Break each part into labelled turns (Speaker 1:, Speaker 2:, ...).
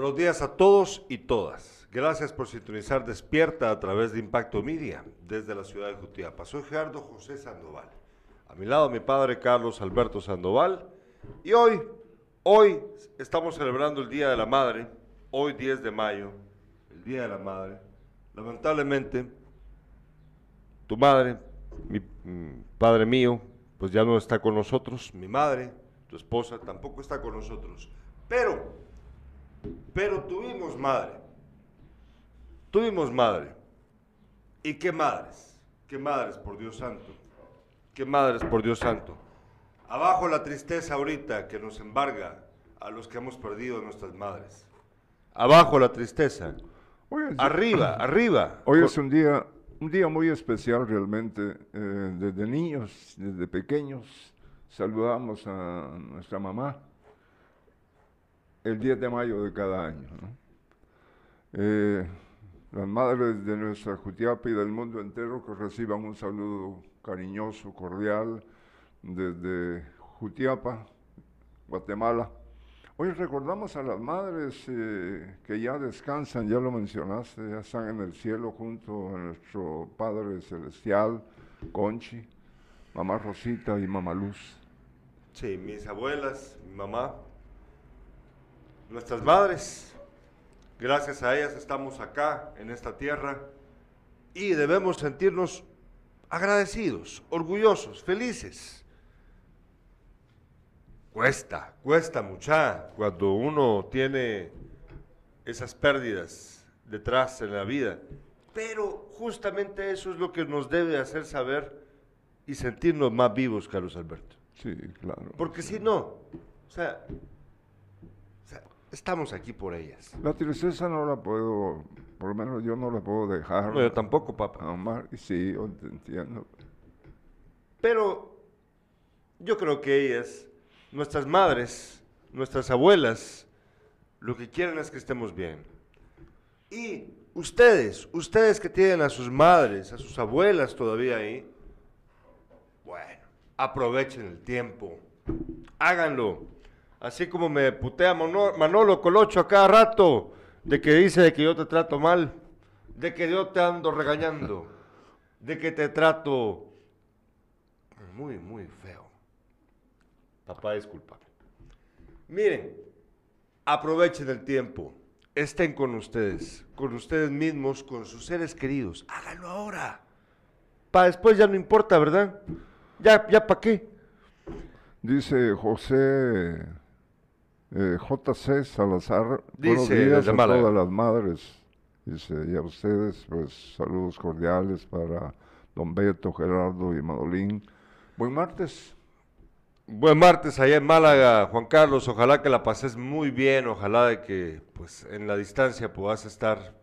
Speaker 1: Buenos días a todos y todas. Gracias por sintonizar Despierta a través de Impacto Media desde la ciudad de Jutiapa. Soy Gerardo José Sandoval. A mi lado mi padre Carlos Alberto Sandoval. Y hoy, hoy estamos celebrando el Día de la Madre, hoy 10 de mayo, el Día de la Madre. Lamentablemente, tu madre, mi mm, padre mío, pues ya no está con nosotros. Mi madre, tu esposa, tampoco está con nosotros. Pero, pero tuvimos madre. Tuvimos madre. ¿Y qué madres? ¿Qué madres, por Dios santo? ¿Qué madres, por Dios santo? Abajo la tristeza ahorita que nos embarga a los que hemos perdido nuestras madres. Abajo la tristeza.
Speaker 2: Es,
Speaker 1: Arriba, arriba.
Speaker 2: hoy es un día, un día muy especial realmente. Eh, desde niños, desde pequeños, saludamos a nuestra mamá el 10 de mayo de cada año. Eh, las madres de nuestra Jutiapa y del mundo entero que reciban un saludo cariñoso, cordial, desde Jutiapa, Guatemala. Hoy recordamos a las madres eh, que ya descansan, ya lo mencionaste, ya están en el cielo junto a nuestro Padre Celestial, Conchi, Mamá Rosita y Mamá Luz.
Speaker 1: Sí, mis abuelas, mamá, nuestras madres, gracias a ellas estamos acá en esta tierra y debemos sentirnos agradecidos, orgullosos, felices. Cuesta, cuesta mucha cuando uno tiene esas pérdidas detrás en la vida, pero justamente eso es lo que nos debe hacer saber y sentirnos más vivos, Carlos Alberto.
Speaker 2: Sí, claro.
Speaker 1: Porque si no, o sea, o sea, estamos aquí por ellas.
Speaker 2: La tristeza no la puedo, por lo menos yo no la puedo dejar.
Speaker 1: No, yo tampoco, papá.
Speaker 2: Amar, y sí, yo te entiendo.
Speaker 1: Pero yo creo que ellas, nuestras madres, nuestras abuelas, lo que quieren es que estemos bien. Y ustedes, ustedes que tienen a sus madres, a sus abuelas todavía ahí, bueno, aprovechen el tiempo, háganlo. Así como me putea Mono- Manolo Colocho a cada rato de que dice de que yo te trato mal, de que yo te ando regañando, de que te trato muy, muy feo. Papá, discúlpame. Miren, aprovechen el tiempo, estén con ustedes, con ustedes mismos, con sus seres queridos. Háganlo ahora. Para después ya no importa, ¿verdad? Ya, ya para qué.
Speaker 2: Dice José eh, JC Salazar, buenos
Speaker 1: Dice
Speaker 2: días
Speaker 1: desde
Speaker 2: a
Speaker 1: Málaga.
Speaker 2: todas las madres. Dice, y a ustedes, pues saludos cordiales para don Beto, Gerardo y Madolín. Buen martes.
Speaker 1: Buen martes allá en Málaga, Juan Carlos. Ojalá que la pases muy bien. Ojalá de que, pues, en la distancia puedas estar,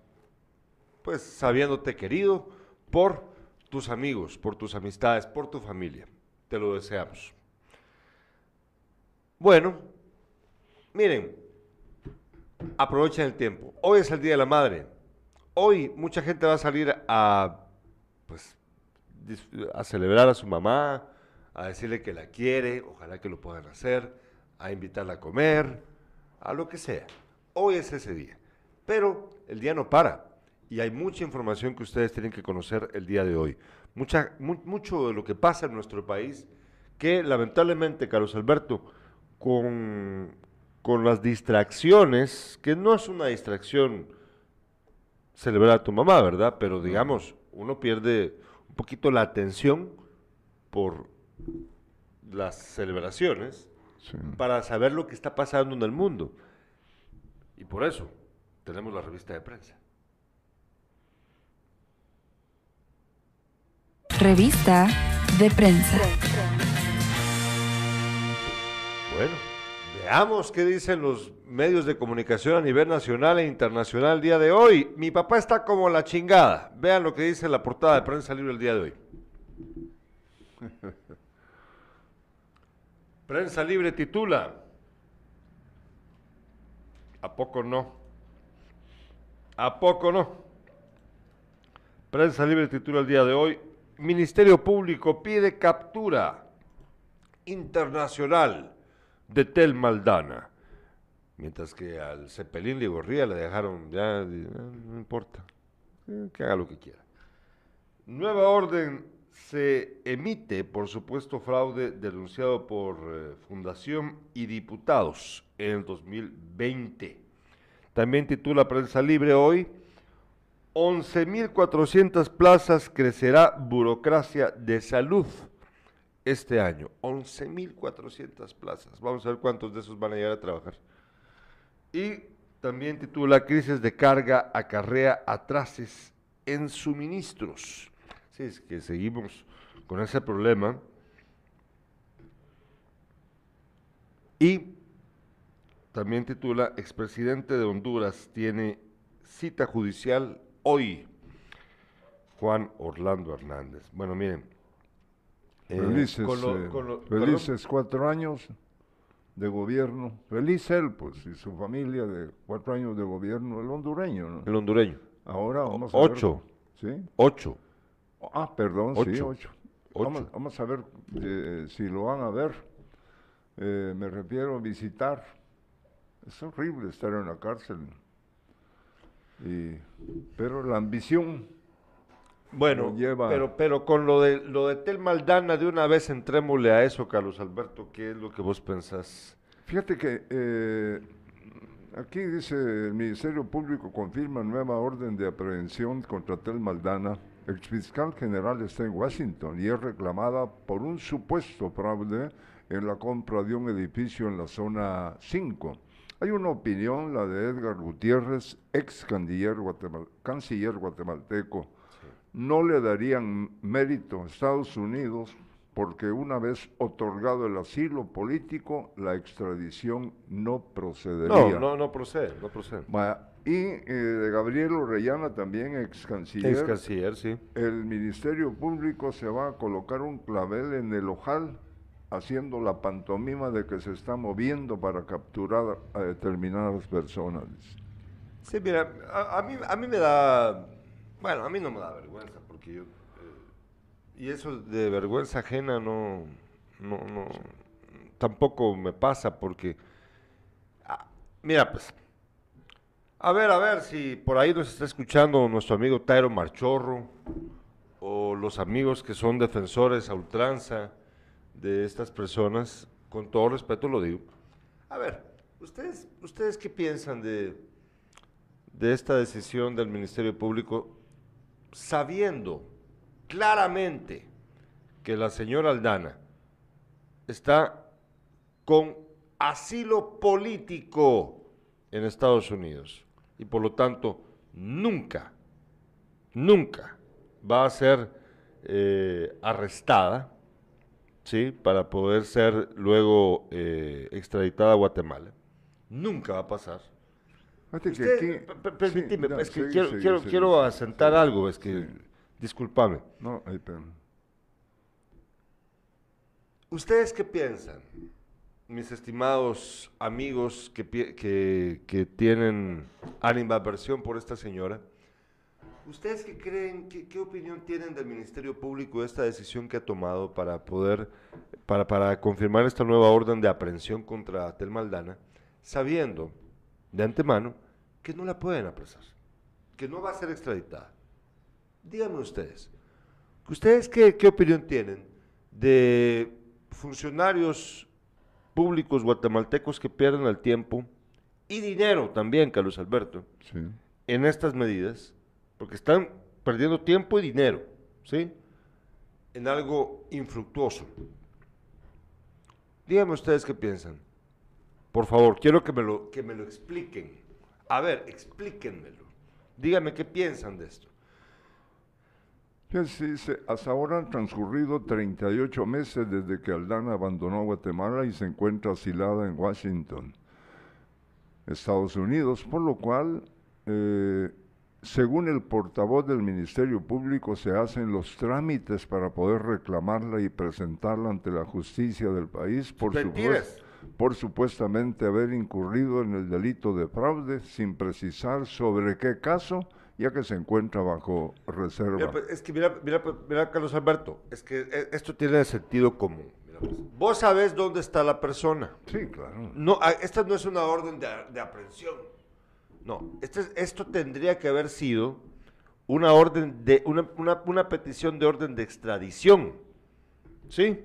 Speaker 1: pues, sabiéndote querido por tus amigos, por tus amistades, por tu familia. Te lo deseamos. Bueno, miren, aprovechen el tiempo. Hoy es el Día de la Madre. Hoy mucha gente va a salir a, pues, a celebrar a su mamá, a decirle que la quiere, ojalá que lo puedan hacer, a invitarla a comer, a lo que sea. Hoy es ese día. Pero el día no para y hay mucha información que ustedes tienen que conocer el día de hoy. Mucha, mu- mucho de lo que pasa en nuestro país que lamentablemente, Carlos Alberto, con, con las distracciones, que no es una distracción celebrar a tu mamá, ¿verdad? Pero digamos, uno pierde un poquito la atención por las celebraciones
Speaker 2: Sí.
Speaker 1: para saber lo que está pasando en el mundo. Y por eso tenemos la revista de prensa.
Speaker 3: Revista de prensa.
Speaker 1: Bueno, veamos qué dicen los medios de comunicación a nivel nacional e internacional el día de hoy. Mi papá está como la chingada. Vean lo que dice la portada de prensa libre el día de hoy. Prensa libre titula. ¿A poco no? ¿A poco no? Prensa libre titula el día de hoy. Ministerio Público pide captura internacional de Tel Maldana. Mientras que al Cepelín Ligorría le dejaron, ya, ah, no importa, eh, que haga lo que quiera. Nueva orden se emite por supuesto fraude denunciado por eh, Fundación y diputados en el 2020. También titula Prensa Libre hoy, 11.400 plazas crecerá burocracia de salud este año. 11.400 plazas. Vamos a ver cuántos de esos van a llegar a trabajar. Y también titula Crisis de carga acarrea atrases en suministros. Sí, es que seguimos con ese problema. Y también titula Expresidente de Honduras tiene cita judicial hoy. Juan Orlando Hernández. Bueno, miren. Eh,
Speaker 2: Felices,
Speaker 1: con lo-
Speaker 2: eh,
Speaker 1: con lo- perdón.
Speaker 2: felices cuatro años de gobierno. Feliz él, pues, y su familia de cuatro años de gobierno, el hondureño. ¿no?
Speaker 1: El hondureño.
Speaker 2: Ahora vamos a ver.
Speaker 1: Ocho.
Speaker 2: ¿Sí?
Speaker 1: Ocho.
Speaker 2: Ah, perdón, sí,
Speaker 1: Ocho.
Speaker 2: ocho.
Speaker 1: Ocho.
Speaker 2: Vamos, vamos a ver eh, si lo van a ver. Eh, me refiero a visitar. Es horrible estar en la cárcel. Y, pero la ambición,
Speaker 1: Bueno,
Speaker 2: lleva-
Speaker 1: pero, pero con lo de lo de Tel Maldana, de una vez entrémosle a eso, Carlos Alberto, ¿qué es lo que vos pensás?
Speaker 2: fíjate que eh, aquí dice el Ministerio Público confirma nueva orden de aprehensión contra Tel Maldana. El fiscal general está en Washington y es reclamada por un supuesto fraude en la compra de un edificio en la zona 5. Hay una opinión, la de Edgar Gutiérrez, ex canciller, guatemal- canciller guatemalteco. No le darían mérito a Estados Unidos porque una vez otorgado el asilo político, la extradición no procedería.
Speaker 1: No, no, no procede, no procede.
Speaker 2: Y eh, Gabriel Orellana, también ex canciller.
Speaker 1: Ex canciller, sí.
Speaker 2: El Ministerio Público se va a colocar un clavel en el ojal, haciendo la pantomima de que se está moviendo para capturar a determinadas personas.
Speaker 1: Sí, mira, a, a mí, a mí me da, bueno, a mí no me da vergüenza, porque yo, eh, y eso de vergüenza ajena no, no, no, tampoco me pasa, porque, ah, mira, pues, a ver, a ver si por ahí nos está escuchando nuestro amigo Tairo Marchorro, o los amigos que son defensores a ultranza de estas personas, con todo respeto lo digo. A ver, ¿ustedes, ustedes qué piensan de, de esta decisión del Ministerio Público, sabiendo claramente que la señora Aldana está con asilo político en Estados Unidos y por lo tanto nunca, nunca va a ser eh, arrestada, ¿sí? Para poder ser luego eh, extraditada a Guatemala. Nunca va a pasar.
Speaker 2: Que
Speaker 1: Usted,
Speaker 2: aquí- sí,
Speaker 1: permíteme,
Speaker 2: no,
Speaker 1: es que
Speaker 2: sí,
Speaker 1: quiero,
Speaker 2: sí,
Speaker 1: quiero, quiero asentar algo, es que, discúlpame.
Speaker 2: No, ahí,
Speaker 1: ¿Ustedes qué piensan, mis estimados amigos que, que, que tienen animadversión por esta señora? ¿Ustedes qué creen, qué, qué opinión tienen del Ministerio Público de esta decisión que ha tomado para poder, para, para confirmar esta nueva orden de aprehensión contra Tel Maldana, sabiendo de antemano que no la pueden apresar, que no va a ser extraditada? Díganme ustedes, ¿ustedes qué, qué opinión tienen de funcionarios públicos guatemaltecos que pierden el tiempo y dinero también, Carlos Alberto,
Speaker 2: sí.
Speaker 1: en estas medidas? Porque están perdiendo tiempo y dinero, ¿sí? En algo infructuoso. Díganme ustedes qué piensan. Por favor, quiero que me lo, que me lo expliquen. A ver, explíquenmelo. Díganme qué piensan de esto.
Speaker 2: Fíjense, dice, hasta ahora han transcurrido 38 meses desde que Aldana abandonó Guatemala y se encuentra asilada en Washington, Estados Unidos, por lo cual, eh, según el portavoz del Ministerio Público, se hacen los trámites para poder reclamarla y presentarla ante la justicia del país por,
Speaker 1: Mentiras.
Speaker 2: supues- por supuestamente haber incurrido en el delito de fraude, sin precisar sobre qué caso, ya que se encuentra bajo reserva.
Speaker 1: Mira, pues, es que mira, mira, pues, mira, Carlos Alberto, es que eh, esto tiene sentido común. Mira. Vos sabés dónde está la persona.
Speaker 2: Sí, claro.
Speaker 1: No, a- esta no es una orden de, de aprehensión. No, este es- esto tendría que haber sido una orden de una, una- una petición de orden de extradición. ¿Sí?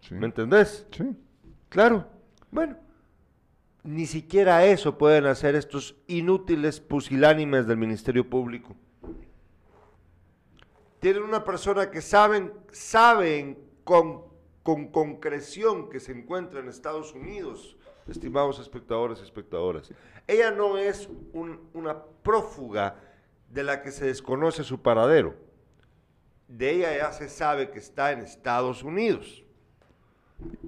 Speaker 2: Sí.
Speaker 1: ¿Me entendés?
Speaker 2: Sí.
Speaker 1: Claro. Bueno, ni siquiera eso pueden hacer estos inútiles pusilánimes del Ministerio Público. Tienen una persona que saben, saben con, con concreción que se encuentra en Estados Unidos, estimados espectadores y espectadoras. Ella no es un- una prófuga de la que se desconoce su paradero. De ella ya se sabe que está en Estados Unidos.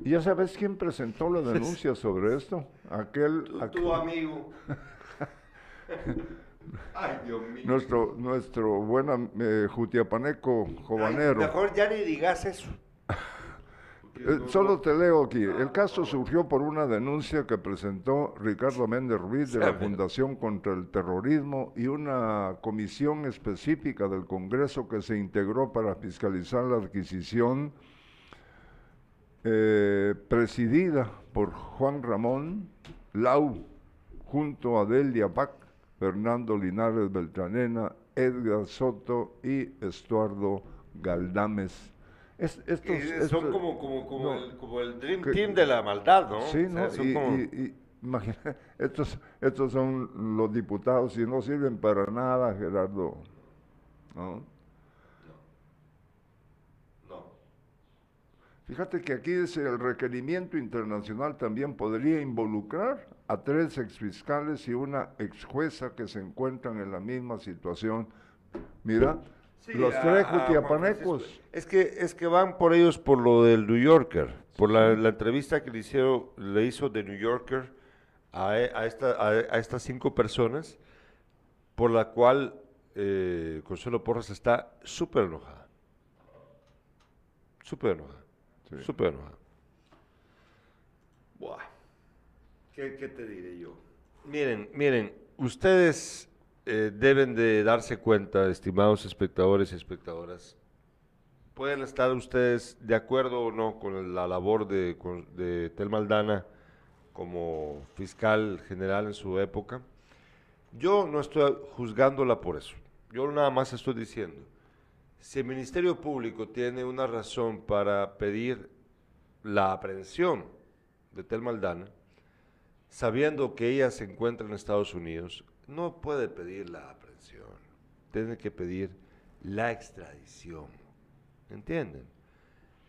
Speaker 2: ¿Y ya sabes quién presentó la denuncia sobre esto? Aquel,
Speaker 1: Tu,
Speaker 2: aquel-
Speaker 1: tu amigo. Ay, Dios mío.
Speaker 2: nuestro, nuestro buen am- eh, Jutiapaneco
Speaker 1: Ay,
Speaker 2: Jobanero.
Speaker 1: mejor ya ni digas eso.
Speaker 2: Eh, solo te leo aquí. El caso surgió por una denuncia que presentó Ricardo Méndez Ruiz de la. Fundación contra el Terrorismo y una comisión específica del Congreso que se integró para fiscalizar la adquisición eh, presidida por Juan Ramón Lau, junto a Delia Pac, Fernando Linares Beltranena, Edgar Soto y Estuardo Galdames. Es- estos-
Speaker 1: son como, como, como,
Speaker 2: no.
Speaker 1: el, como el Dream
Speaker 2: Que-
Speaker 1: Team de la maldad, ¿no?
Speaker 2: Sí,
Speaker 1: O sea,
Speaker 2: ¿no?
Speaker 1: son
Speaker 2: Y,
Speaker 1: como-
Speaker 2: y- y imagina, estos, estos son los diputados y no sirven para nada, Gerardo. ¿no?
Speaker 1: No.
Speaker 2: Fíjate que aquí dice el requerimiento internacional también podría involucrar a tres exfiscales y una exjueza que se encuentran en la misma situación. Mira,
Speaker 1: Sí,
Speaker 2: los
Speaker 1: a-
Speaker 2: tres jutiapanecos.
Speaker 1: Es que, es que van por ellos por lo del New Yorker, por la, la entrevista que le, hicieron, le hizo de New Yorker a, e- a esta- a- a estas cinco personas, por la cual eh, Consuelo Porras está súper enojada. Súper enojada.
Speaker 2: Sí.
Speaker 1: Súper. Buah. ¿Qué, qué te diré yo? Miren, miren, ustedes eh, deben de darse cuenta, estimados espectadores y espectadoras, pueden estar ustedes de acuerdo o no con la labor de, con- de Tel Maldana como fiscal general en su época. Yo no estoy juzgándola por eso. Yo nada más estoy diciendo, si el Ministerio Público tiene una razón para pedir la aprehensión de Tel Maldana, sabiendo que ella se encuentra en Estados Unidos, no puede pedir la aprehensión, tiene que pedir la extradición. ¿Entienden?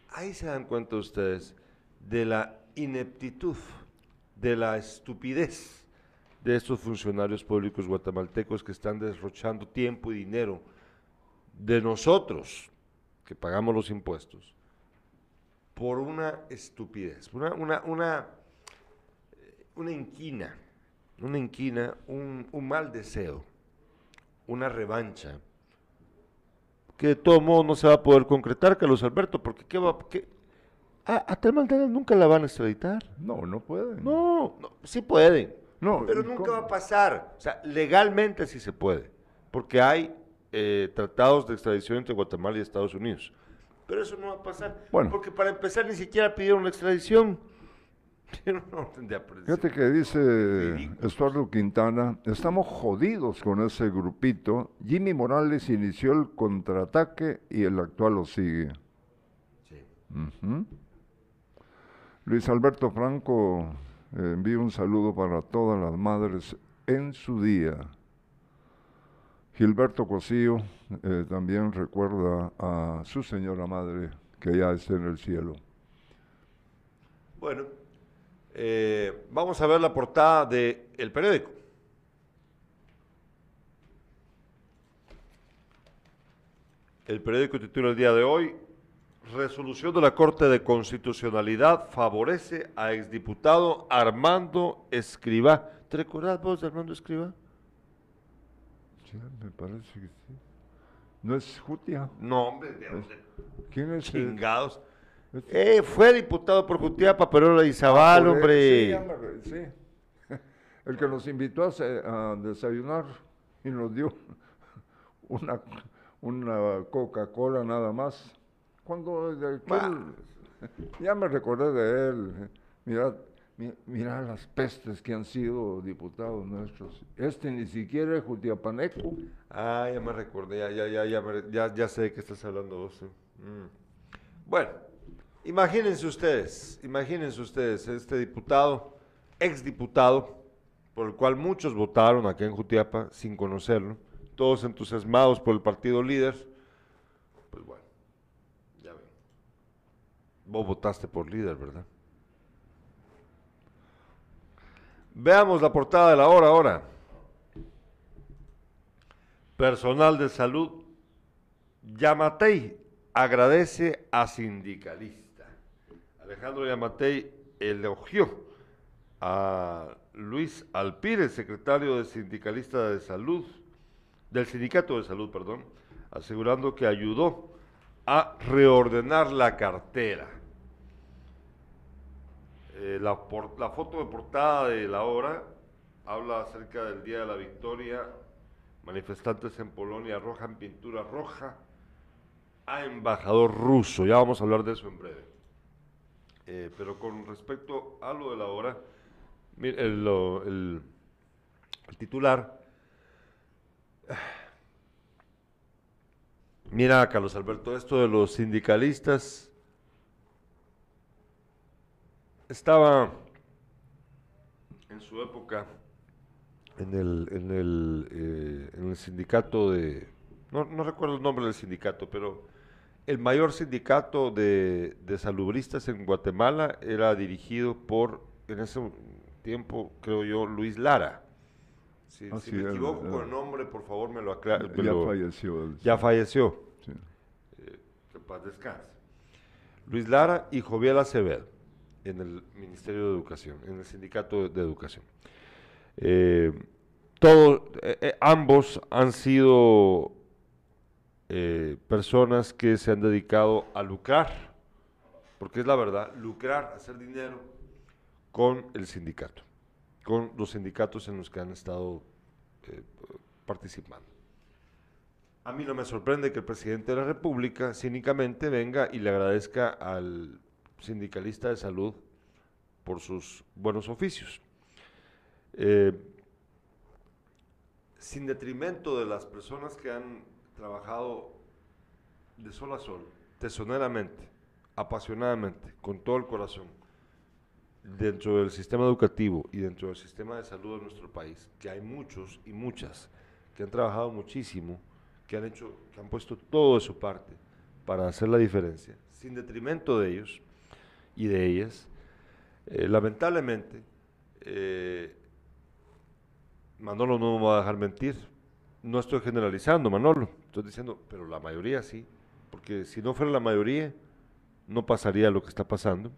Speaker 1: Ahí se dan cuenta ustedes de la ineptitud, de la estupidez de estos funcionarios públicos guatemaltecos que están derrochando tiempo y dinero de nosotros, que pagamos los impuestos, por una estupidez, una, una, una, una inquina, una inquina, un, un mal deseo, una revancha, que de todo modo no se va a poder concretar, Carlos Alberto, porque ¿qué va, qué? A, a Tel Maldana nunca la van a extraditar.
Speaker 2: No, no pueden.
Speaker 1: No, no, sí pueden.
Speaker 2: No,
Speaker 1: pero
Speaker 2: ¿y
Speaker 1: nunca
Speaker 2: cómo?
Speaker 1: va a pasar. O sea, legalmente sí se puede. Porque hay eh, tratados de extradición entre Guatemala y Estados Unidos. Pero eso no va a pasar.
Speaker 2: Bueno.
Speaker 1: Porque para empezar ni siquiera pidieron la extradición. Aprehensión.
Speaker 2: Fíjate que dice
Speaker 1: Ridículo.
Speaker 2: Estuardo Quintana, estamos jodidos con ese grupito. Jimmy Morales inició el contraataque y el actual lo sigue.
Speaker 1: Sí.
Speaker 2: Luis Alberto Franco eh, envía un saludo para todas las madres en su día. Gilberto Cosío eh, también recuerda a su señora madre que ya está en el cielo.
Speaker 1: Bueno, eh, vamos a ver la portada del el periódico. El periódico titula el día de hoy, resolución de la Corte de Constitucionalidad favorece a exdiputado Armando Escribá. ¿Te recordás vos de Armando Escribá?
Speaker 2: Sí, me parece que sí. ¿No es Jutia?
Speaker 1: No, hombre,
Speaker 2: ¿Quién es?
Speaker 1: chingados. Eh, fue diputado por Jutiapa, pero era Izabal,
Speaker 2: Por él,
Speaker 1: hombre.
Speaker 2: Sí, me re- sí. El que nos invitó a, a desayunar y nos dio una, una Coca-Cola nada más. Cuando de aquel-
Speaker 1: Bah,
Speaker 2: Ya me recordé de él. Mira, mi- mira las pestes que han sido diputados nuestros. Este ni siquiera es jutiapaneco.
Speaker 1: Ah, ya me recordé, ya, ya, ya, ya, ya, sé qué estás hablando vos. Mm. Bueno, imagínense ustedes, imagínense ustedes, este diputado, exdiputado, por el cual muchos votaron aquí en Jutiapa sin conocerlo, todos entusiasmados por el partido líder, pues bueno, ya ven. Vos votaste por líder, ¿verdad? Veamos la portada de la hora ahora. Personal de salud, Yamatei agradece a sindicalista. Alejandro Yamatei elogió a Luis Alpírez, secretario de sindicalista de salud, del sindicato de salud, perdón, asegurando que ayudó a reordenar la cartera. Eh, la, por- la foto de portada de la hora habla acerca del Día de la Victoria. Manifestantes en Polonia arrojan pintura roja a embajador ruso. Ya vamos a hablar de eso en breve. Eh, pero con respecto a lo de la mire, el, el- el titular. Mira, Carlos Alberto, esto de los sindicalistas estaba en su época en el, en el, eh, en el sindicato de, no, no recuerdo el nombre del sindicato, pero el mayor sindicato de, de salubristas en Guatemala era dirigido por, en ese tiempo, creo yo, Luis Lara. Si,
Speaker 2: Ah,
Speaker 1: si
Speaker 2: sí,
Speaker 1: me equivoco
Speaker 2: el-
Speaker 1: con el nombre, por favor me lo aclara.
Speaker 2: ya falleció.
Speaker 1: ya falleció.
Speaker 2: Sí.
Speaker 1: Que paz descanse. Luis Lara y Joviel Acevedo en el Ministerio de Educación, en el Sindicato de Educación. Eh, todo- eh, eh, ambos han sido personas que se han dedicado a lucrar, porque es la verdad, lucrar, hacer dinero con el sindicato, con los sindicatos en los que han estado participando. A mí no me sorprende que el presidente de la República cínicamente venga y le agradezca al sindicalista de salud por sus buenos oficios. Eh, sin detrimento de las personas que han trabajado de sol a sol, tesoneramente, apasionadamente, con todo el corazón, dentro del sistema educativo y dentro del sistema de salud de nuestro país, que hay muchos y muchas que han trabajado muchísimo, que han hecho, que han puesto todo de su parte para hacer la diferencia, sin detrimento de ellos y de ellas, eh, lamentablemente, eh, Manolo no me va a dejar mentir. No estoy generalizando, Manolo. Estoy diciendo, pero la mayoría sí. Porque si no fuera la mayoría, no pasaría lo que está pasando.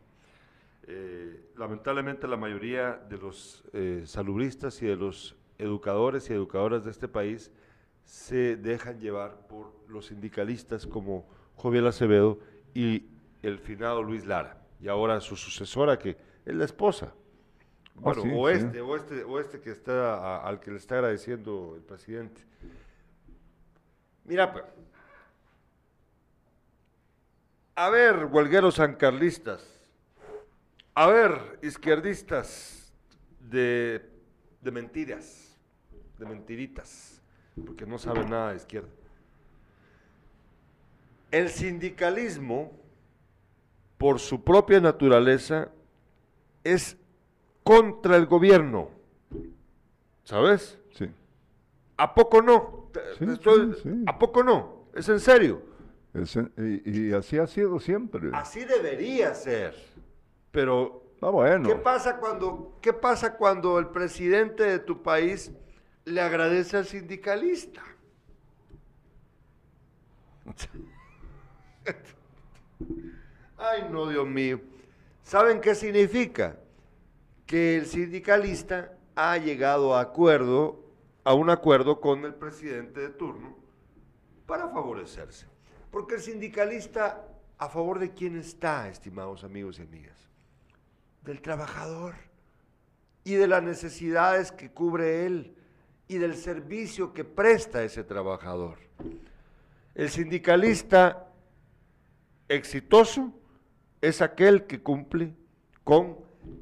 Speaker 1: Eh, lamentablemente la mayoría de los eh, salubristas y de los educadores y educadoras de este país se dejan llevar por los sindicalistas como Joviel Acevedo y el finado Luis Lara. Y ahora su sucesora, que es la esposa. Bueno,
Speaker 2: sí,
Speaker 1: o,
Speaker 2: sí.
Speaker 1: este, o este, o este que está a- al que le está agradeciendo el presidente. Mira, pues. A ver, huelgueros sancarlistas. A ver, izquierdistas de, de mentiras, de mentiritas, porque no saben nada de izquierda. El sindicalismo, por su propia naturaleza, es contra el gobierno. ¿Sabes?
Speaker 2: Sí.
Speaker 1: ¿A poco no?
Speaker 2: Sí,
Speaker 1: te estoy-
Speaker 2: sí, sí.
Speaker 1: ¿A poco no? ¿Es en serio?
Speaker 2: Es en- y, y así ha sido siempre.
Speaker 1: Así debería ser. Pero,
Speaker 2: Ah, bueno.
Speaker 1: ¿qué pasa cuando, qué pasa cuando el presidente de tu país le agradece al sindicalista? Ay, no, Dios mío. ¿Saben qué significa? Que el sindicalista ha llegado a acuerdo, a un acuerdo con el presidente de turno para favorecerse. Porque el sindicalista, ¿a favor de quién está, estimados amigos y amigas? Del trabajador y de las necesidades que cubre él y del servicio que presta ese trabajador. El sindicalista exitoso es aquel que cumple con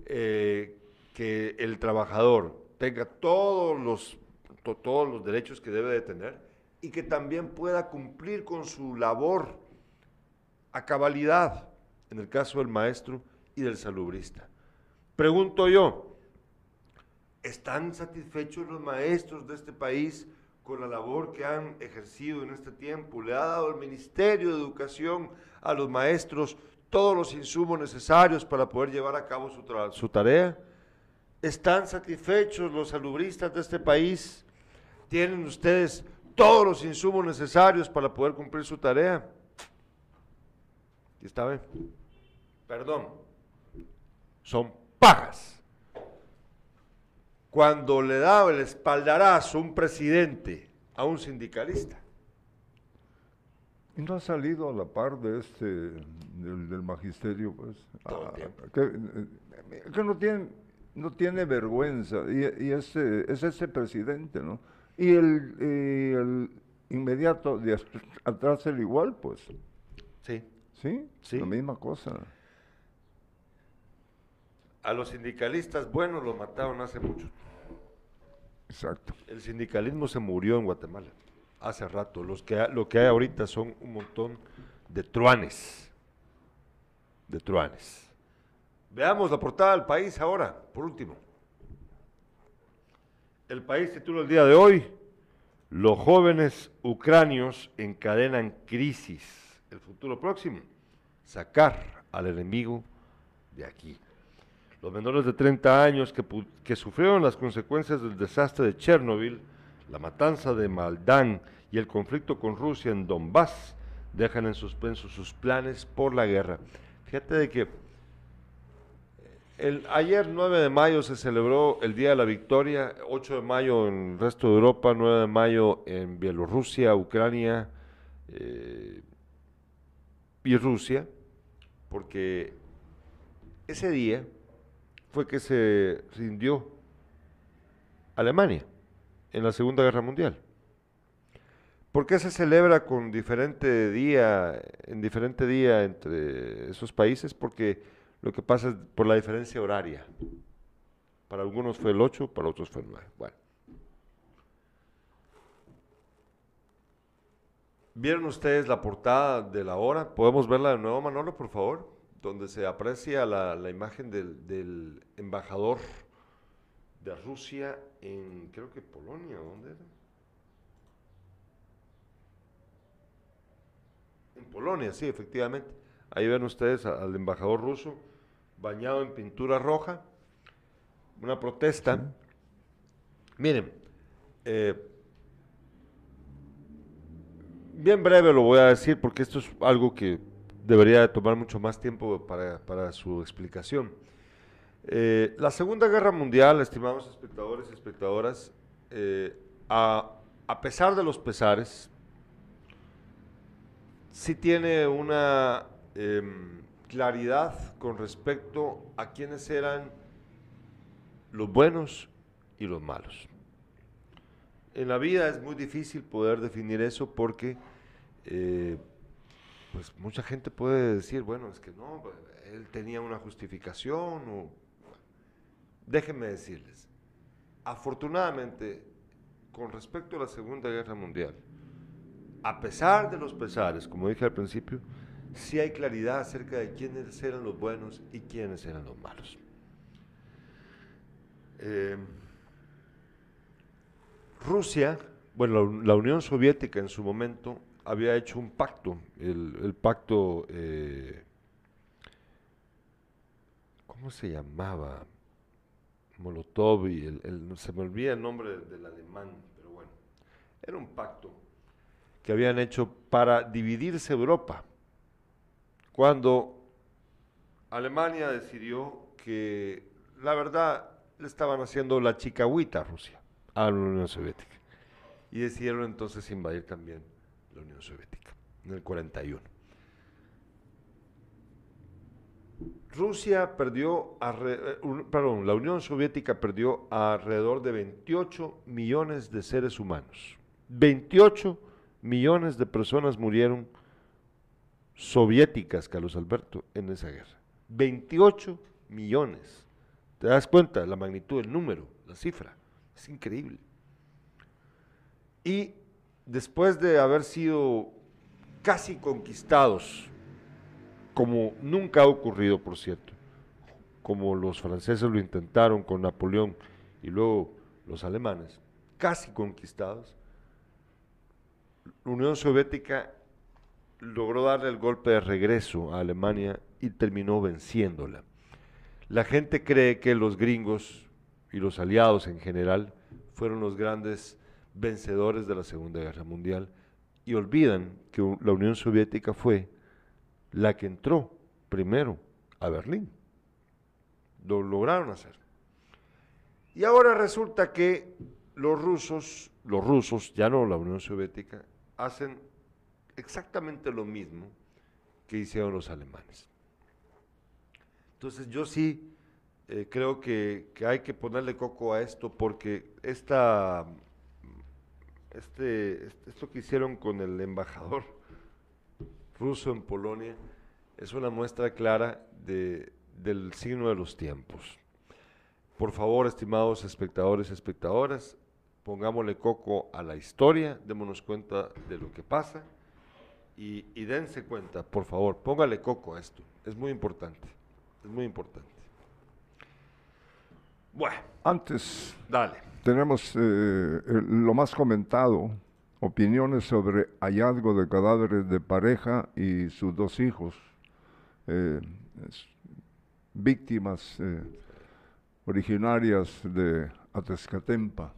Speaker 1: eh, que el trabajador tenga todos los, todos los derechos que debe de tener y que también pueda cumplir con su labor a cabalidad, en el caso del maestro y del salubrista. Pregunto yo, ¿están satisfechos los maestros de este país con la labor que han ejercido en este tiempo? ¿Le ha dado el Ministerio de Educación a los maestros todos los insumos necesarios para poder llevar a cabo su, tarea? ¿Están satisfechos los salubristas de este país? ¿Tienen ustedes todos los insumos necesarios para poder cumplir su tarea? ¿Y está bien? Perdón. Son pajas. Cuando le da el espaldarazo un presidente a un sindicalista.
Speaker 2: ¿Y no ha salido a la par de este, del, magisterio? Pues,
Speaker 1: Todo el tiempo.
Speaker 2: que, que no tiene, no tiene vergüenza, y, y ese, es ese presidente, ¿no? Y el, y el inmediato de atrás el igual, pues.
Speaker 1: Sí.
Speaker 2: ¿Sí?
Speaker 1: Sí.
Speaker 2: La misma cosa.
Speaker 1: A los sindicalistas buenos los mataron hace mucho.
Speaker 2: Exacto.
Speaker 1: El sindicalismo se murió en Guatemala hace rato. Los que, lo que hay ahorita son un montón de truanes. De truanes. Veamos la portada del país ahora, por último. El país titula el día de hoy, los jóvenes ucranios encadenan crisis. El futuro próximo, sacar al enemigo de aquí. Los menores de 30 años que, que sufrieron las consecuencias del desastre de Chernobyl, la matanza de Maldán y el conflicto con Rusia en Donbass dejan en suspenso sus planes por la guerra. Fíjate de que el, ayer 9 de mayo se celebró el Día de la Victoria, 8 de mayo en el resto de Europa, 9 de mayo en Bielorrusia, Ucrania eh, y Rusia, porque ese día fue que se rindió Alemania en la Segunda Guerra Mundial. ¿Por qué se celebra con diferente día, en diferente día entre esos países? Porque lo que pasa es por la diferencia horaria. Para algunos fue el 8, para otros fue el 9. Bueno. ¿Vieron ustedes la portada de la hora? ¿Podemos verla de nuevo, Manolo, por favor? Donde se aprecia la, imagen del embajador de Rusia en, creo que Polonia, ¿dónde era? En Polonia, sí, efectivamente. Ahí ven ustedes a- al embajador ruso bañado en pintura roja, una protesta. Miren, eh, bien breve lo voy a decir porque esto es algo que debería de tomar mucho más tiempo para, para su explicación. Eh, la Segunda Guerra Mundial, estimados espectadores y espectadoras, eh, a, pesar de los pesares, sí tiene una em, claridad con respecto a quiénes eran los buenos y los malos. En la vida es muy difícil poder definir eso porque eh, pues mucha gente puede decir, bueno, es que no, él tenía una justificación o... Déjenme decirles, afortunadamente, con respecto a la Segunda Guerra Mundial, a pesar de los pesares, como dije al principio, sí hay claridad acerca de quiénes eran los buenos y quiénes eran los malos. Eh, Rusia, bueno, la, Unión Soviética en su momento había hecho un pacto, el, el pacto, eh, ¿cómo se llamaba? Molotov y el, se me olvida el nombre del, del alemán, pero bueno, era un pacto que habían hecho para dividirse Europa, cuando Alemania decidió que la verdad le estaban haciendo la chicahuita a Rusia, a la Unión Soviética, y decidieron entonces invadir también la Unión Soviética en el 41. Rusia perdió, eh, perdón, la Unión Soviética perdió alrededor de 28 millones de seres humanos. 28 millones de personas murieron soviéticas, Carlos Alberto, en esa guerra. 28 millones. ¿Te das cuenta la magnitud del número, la cifra? Es increíble. Y después de haber sido casi conquistados, como nunca ha ocurrido, por cierto, como los franceses lo intentaron con Napoleón y luego los alemanes, casi conquistados, la Unión Soviética logró darle el golpe de regreso a Alemania y terminó venciéndola. La gente cree que los gringos y los aliados en general fueron los grandes vencedores de la Segunda Guerra Mundial y olvidan que la Unión Soviética fue la que entró primero a Berlín. Lo lograron hacer. Y ahora resulta que los rusos, los rusos, ya no la Unión Soviética, hacen exactamente lo mismo que hicieron los alemanes. Entonces yo sí eh, creo que, hay que ponerle coco a esto porque esta, este, esto que hicieron con el embajador ruso en Polonia es una muestra clara de, del signo de los tiempos. Por favor, estimados espectadores y espectadoras, pongámosle coco a la historia, démonos cuenta de lo que pasa y, dense cuenta, por favor, póngale coco a esto. Es muy importante, es muy importante.
Speaker 2: Bueno. Antes, dale. Tenemos eh, lo más comentado, opiniones sobre hallazgo de cadáveres de pareja y sus dos hijos, eh, víctimas eh, originarias de Atezcatempa.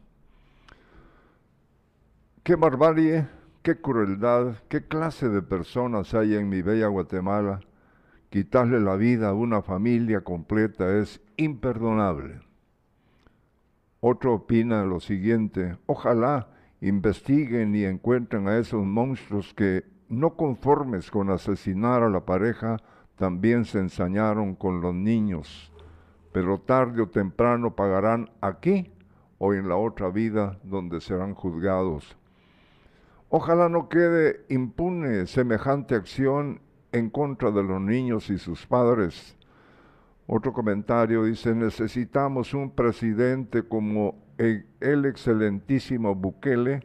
Speaker 2: Qué barbarie, qué crueldad, qué clase de personas hay en mi bella Guatemala. Quitarle la vida a una familia completa es imperdonable. Otro opina lo siguiente, ojalá investiguen y encuentren a esos monstruos que, no conformes con asesinar a la pareja, también se ensañaron con los niños, pero tarde o temprano pagarán aquí o en la otra vida donde serán juzgados. Ojalá no quede impune semejante acción en contra de los niños y sus padres. Otro comentario dice, necesitamos un presidente como el, excelentísimo Bukele,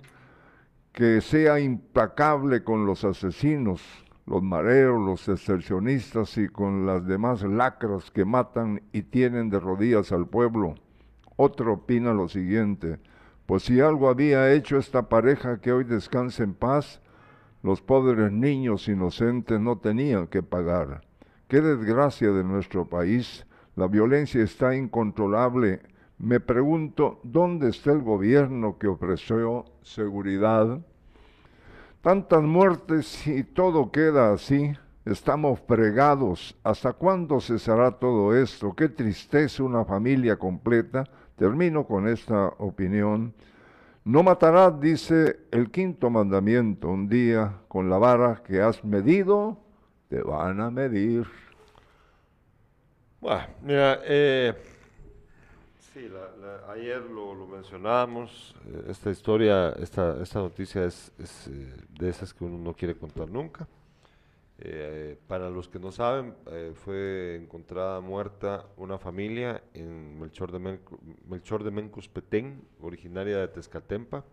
Speaker 2: que sea implacable con los asesinos, los mareros, los excepcionistas y con las demás lacras que matan y tienen de rodillas al pueblo. Otro opina lo siguiente, pues si algo había hecho esta pareja que hoy descansa en paz, los pobres niños inocentes no tenían que pagar. Qué desgracia de nuestro país. La violencia está incontrolable. Me pregunto, ¿dónde está el gobierno que ofreció seguridad? Tantas muertes y todo queda así. Estamos fregados. ¿Hasta cuándo cesará todo esto? Qué tristeza una familia completa Termino con esta opinión. No matarás, dice el quinto mandamiento, un día con la vara que has medido, te van a medir.
Speaker 1: Bueno, mira, eh, sí, ayer lo, mencionábamos, eh, esta historia, esta, esta noticia es, eh, de esas que uno no quiere contar nunca. Eh, para los que no saben, eh, fue encontrada muerta una familia en Melchor de, Melchor de Mencos Petén, originaria de Tezcatempa.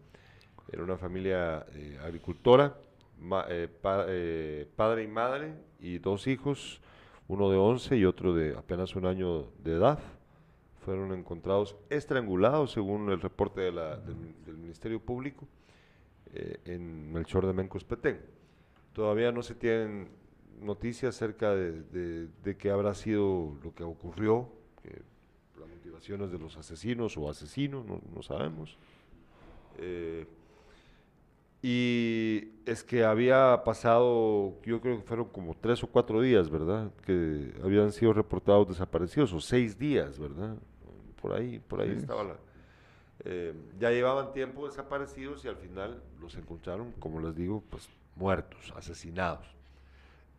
Speaker 1: Era una familia eh, agricultora, padre y madre, y dos hijos, uno de 11 y otro de apenas un año de edad. Fueron encontrados estrangulados, según el reporte del, del, Ministerio Público, en Melchor de Mencos Petén. Todavía no se tienen noticias acerca de, de, qué habrá sido lo que ocurrió, las motivaciones de los asesinos o asesinos, no, sabemos. Eh, y es que había pasado, yo creo que fueron como tres o cuatro días, ¿verdad? Que habían sido reportados desaparecidos, o seis días, ¿verdad? Por ahí, por ahí estaba la... Eh, ya llevaban tiempo desaparecidos y al final los encontraron, como les digo, pues muertos, asesinados.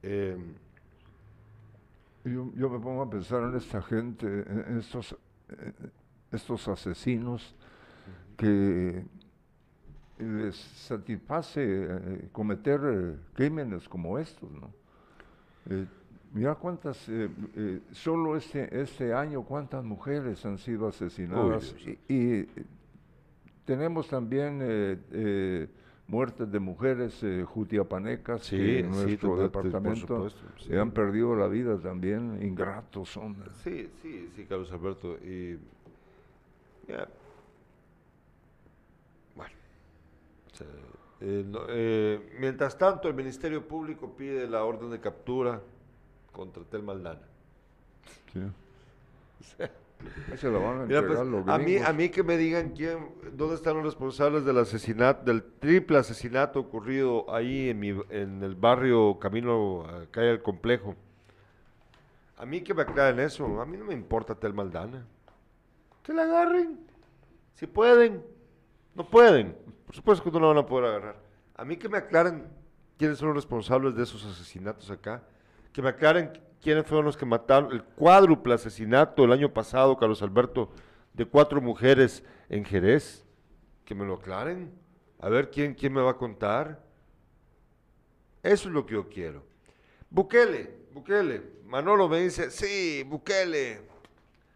Speaker 2: Em, yo, me pongo a pensar en esta gente, en estos, estos asesinos que les satisface eh, cometer eh, crímenes como estos, ¿no? Eh, mira cuántas, eh, solo este, este año, cuántas mujeres han sido asesinadas.
Speaker 1: Uy,
Speaker 2: y, y, tenemos también muertes de mujeres jutiapanecas
Speaker 1: Sí,
Speaker 2: que en
Speaker 1: sí,
Speaker 2: nuestro
Speaker 1: por
Speaker 2: departamento
Speaker 1: supuesto, sí.
Speaker 2: han perdido la vida también. Ingratos son.
Speaker 1: Sí, sí, sí, Carlos Alberto. Y. Bueno. O sea, eh, no- eh, mientras tanto, el Ministerio Público pide la orden de captura contra Tel Maldana.
Speaker 2: Sí. Se la van a
Speaker 1: Mira, pues,
Speaker 2: los
Speaker 1: a mí, a mí que me digan quién, dónde están los responsables del asesinato, del triple asesinato ocurrido ahí en, mi, en el barrio Camino a calle del Complejo. A mí que me aclaren eso, a mí no me importa Tel Maldana. Que la agarren, si pueden, no pueden, por supuesto que no la van a poder agarrar. A mí que me aclaren quiénes son los responsables de esos asesinatos acá, que me aclaren quiénes fueron los que mataron el cuádruple asesinato el año pasado, Carlos Alberto, de cuatro mujeres en Jerez, que me lo aclaren, a ver quién, quién me va a contar. Eso es lo que yo quiero. Bukele, Bukele, Manolo me dice, sí, Bukele,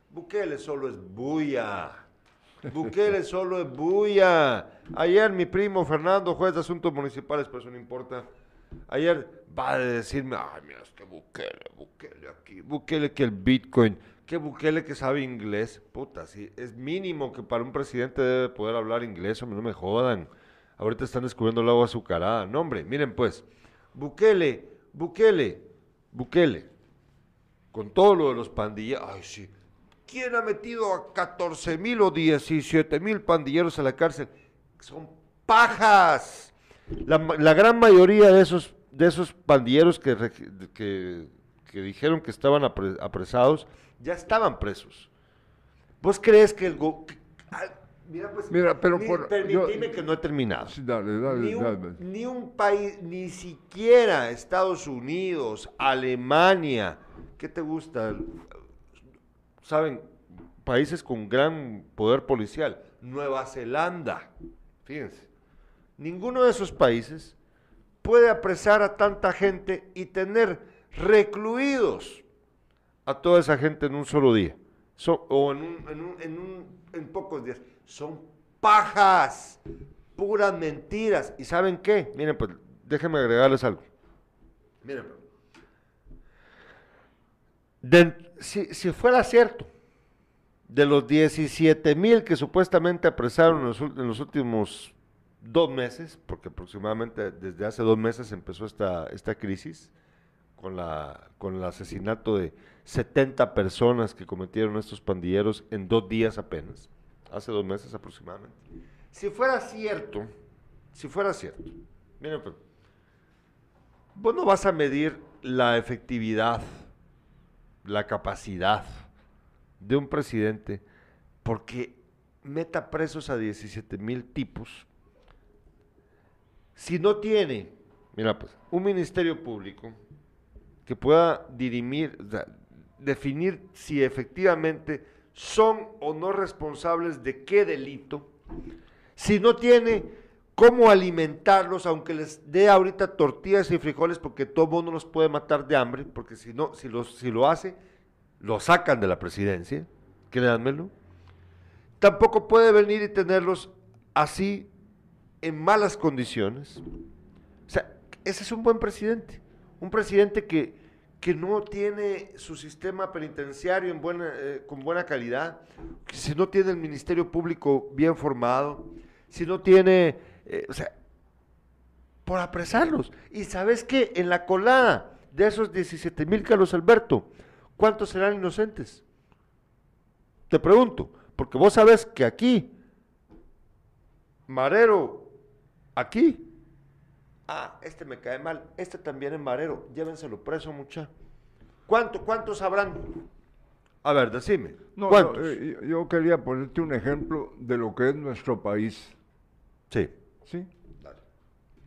Speaker 1: Bukele solo es bulla. Bukele solo es bulla. Ayer mi primo Fernando, juez de asuntos municipales, pero eso no importa. Ayer va a decirme, ay, mira, es que Bukele, Bukele aquí, Bukele que el Bitcoin, que Bukele que sabe inglés. Puta, sí, es mínimo que para un presidente debe poder hablar inglés, hombre, no me jodan. Ahorita están descubriendo el agua azucarada. No, hombre, miren pues, Bukele, Bukele, Bukele, con todo lo de los pandilleros, ay, sí. ¿Quién ha metido a 14 mil o 17 mil pandilleros a la cárcel? Son pajas. La, gran mayoría de esos, de esos pandilleros que, que, que dijeron que estaban apre- apresados, ya estaban presos. ¿Vos crees que el... go- que- ah, mira, pues,
Speaker 2: Mira, pero por-
Speaker 1: permitime
Speaker 2: yo-
Speaker 1: que no he terminado.
Speaker 2: Sí, dale, dale,
Speaker 1: Ni
Speaker 2: dale.
Speaker 1: ni un país, ni siquiera Estados Unidos, Alemania, ¿qué te gusta? Saben, países con gran poder policial, Nueva Zelanda, fíjense, ninguno de esos países puede apresar a tanta gente y tener recluidos a toda esa gente en un solo día, o en, un- en un- en un- en pocos días. Son pajas, puras mentiras. ¿Y saben qué? Miren, pues déjenme agregarles algo. Miren, pues. Si, si fuera cierto, de los 17 mil que supuestamente apresaron en los, últimos dos meses, porque aproximadamente desde hace dos meses empezó esta, esta crisis, con, la, con el asesinato de 70 personas que cometieron estos pandilleros en dos días apenas, hace dos meses aproximadamente. Si fuera cierto, si fuera cierto, miren, pues, vos no vas a medir la efectividad, la capacidad de un presidente porque meta presos a 17 mil tipos si no tiene, mira pues, un ministerio público que pueda dirimir, definir si efectivamente son o no responsables de qué delito, si no tiene cómo alimentarlos, aunque les dé ahorita tortillas y frijoles, porque todo mundo los puede matar de hambre, porque si no, si, los, si lo hace, lo sacan de la presidencia, créanmelo. Tampoco puede venir y tenerlos así en malas condiciones. O sea, ese es un buen presidente. Un presidente que, que no tiene su sistema penitenciario en buena, eh, con buena calidad, que si no tiene el Ministerio Público bien formado, si no tiene, eh, o sea, por apresarlos. Y sabes qué, en la colada de esos 17 mil Carlos Alberto, ¿cuántos serán inocentes? Te pregunto, porque vos sabes que aquí, Marero, aquí, ah, este me cae mal, este también es Marero, llévenselo preso, mucha. ¿Cuánto, ¿Cuántos habrán? A ver, decime.
Speaker 2: No, eh, yo quería ponerte un ejemplo de lo que es nuestro país.
Speaker 1: sí.
Speaker 2: ¿Sí?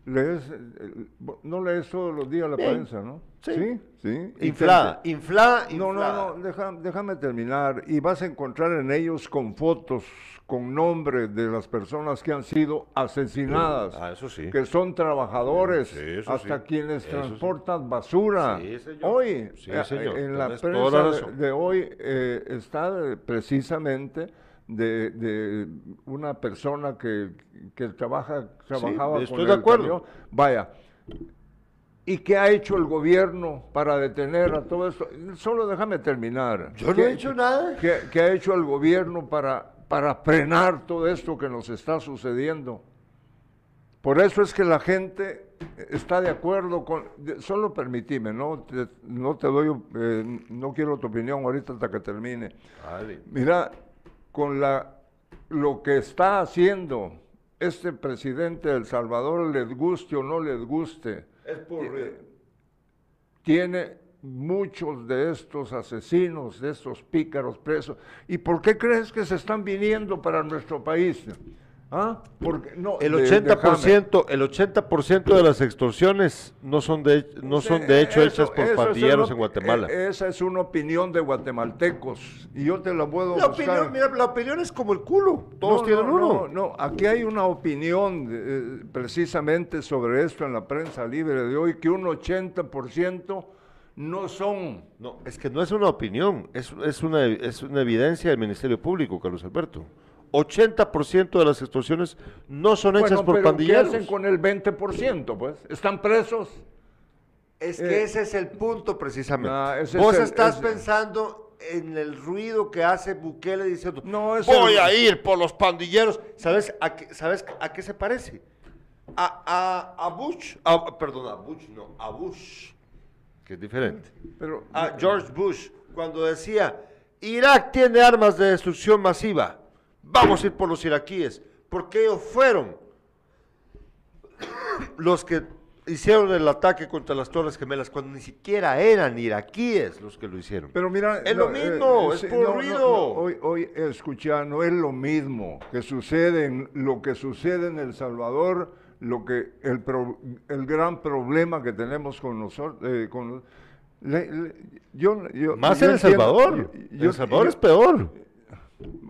Speaker 2: lees, eh, no lees todos los días la
Speaker 1: Bien.
Speaker 2: prensa, ¿no?
Speaker 1: Sí.
Speaker 2: Sí, sí.
Speaker 1: Inflada, inflada,
Speaker 2: No, no, no, deja- déjame terminar. Y vas a encontrar en ellos con fotos, con nombres de las personas que han sido asesinadas,
Speaker 1: Ah, eso sí.
Speaker 2: que son trabajadores,
Speaker 1: Sí, eso
Speaker 2: hasta
Speaker 1: sí.
Speaker 2: quienes
Speaker 1: Eso sí.
Speaker 2: transportan basura.
Speaker 1: Sí, señor.
Speaker 2: Hoy,
Speaker 1: Sí,
Speaker 2: eh,
Speaker 1: señor.
Speaker 2: en la prensa
Speaker 1: la
Speaker 2: de, de hoy eh, está precisamente de, de una persona que, que trabaja, trabajaba
Speaker 1: estoy
Speaker 2: con
Speaker 1: de
Speaker 2: el
Speaker 1: acuerdo.
Speaker 2: camión. Vaya, ¿Y qué ha hecho el gobierno para detener a todo esto? Solo déjame terminar.
Speaker 1: Yo no
Speaker 2: ¿Qué-
Speaker 1: he hecho nada.
Speaker 2: ¿Qué, qué ha hecho el gobierno para, para frenar todo esto que nos está sucediendo? Por eso es que la gente está de acuerdo con... Solo permitime, no te, no te doy... eh, no quiero tu opinión ahorita hasta que termine.
Speaker 1: Vale.
Speaker 2: Mira, con la, lo que está haciendo este presidente de El Salvador, les guste o no les guste,
Speaker 1: Es por...
Speaker 2: eh, tiene muchos de estos asesinos, de estos pícaros presos. ¿Y por qué crees que se están viniendo para nuestro país? ¿Ah? Porque, no,
Speaker 1: El
Speaker 2: de-
Speaker 1: 80%, el 80% de las extorsiones no son de, no son de hecho
Speaker 2: Eso-
Speaker 1: hechas por pandilleros
Speaker 2: una-
Speaker 1: en Guatemala.
Speaker 2: eh, esa es una opinión de guatemaltecos y yo te la puedo
Speaker 1: la,
Speaker 2: buscar.
Speaker 1: opinión, mira, la opinión es como el culo. Todos
Speaker 2: No,
Speaker 1: tienen
Speaker 2: no,
Speaker 1: uno.
Speaker 2: No, no, aquí hay una opinión eh, precisamente sobre esto en la prensa libre de hoy, que un 80% no son.
Speaker 1: No, es que no es una opinión, es, es, una, es una evidencia del Ministerio Público, Carlos Alberto. 80% de las extorsiones no son hechas
Speaker 2: Bueno,
Speaker 1: por
Speaker 2: pero ¿qué
Speaker 1: pandilleros.
Speaker 2: hacen con el 20%? Pues, ¿están presos?
Speaker 1: Es
Speaker 2: Eh,
Speaker 1: que ese es el punto precisamente.
Speaker 2: Ah,
Speaker 1: Vos
Speaker 2: es el-
Speaker 1: estás
Speaker 2: ese-
Speaker 1: pensando en el ruido que hace Bukele diciendo,
Speaker 2: No,
Speaker 1: voy
Speaker 2: el-
Speaker 1: a ir por los pandilleros. ¿Sabes a qué, ¿sabes a qué se parece? A, a, a Bush, a- perdón, a Bush, no, a Bush, que es diferente.
Speaker 2: Pero,
Speaker 1: A George Bush, cuando decía, Irak tiene armas de destrucción masiva, vamos a ir por los iraquíes, porque ellos fueron los que hicieron el ataque contra las Torres Gemelas, cuando ni siquiera eran iraquíes los que lo hicieron.
Speaker 2: Pero mira,
Speaker 1: Es lo mismo, es por ruido.
Speaker 2: hoy, hoy escucha, no es lo mismo que sucede en lo que sucede en El Salvador, lo que el, pro- el gran problema que tenemos con nosotros, con le- le- yo, yo-
Speaker 1: Más
Speaker 2: yo
Speaker 1: en El Salvador. El Salvador es peor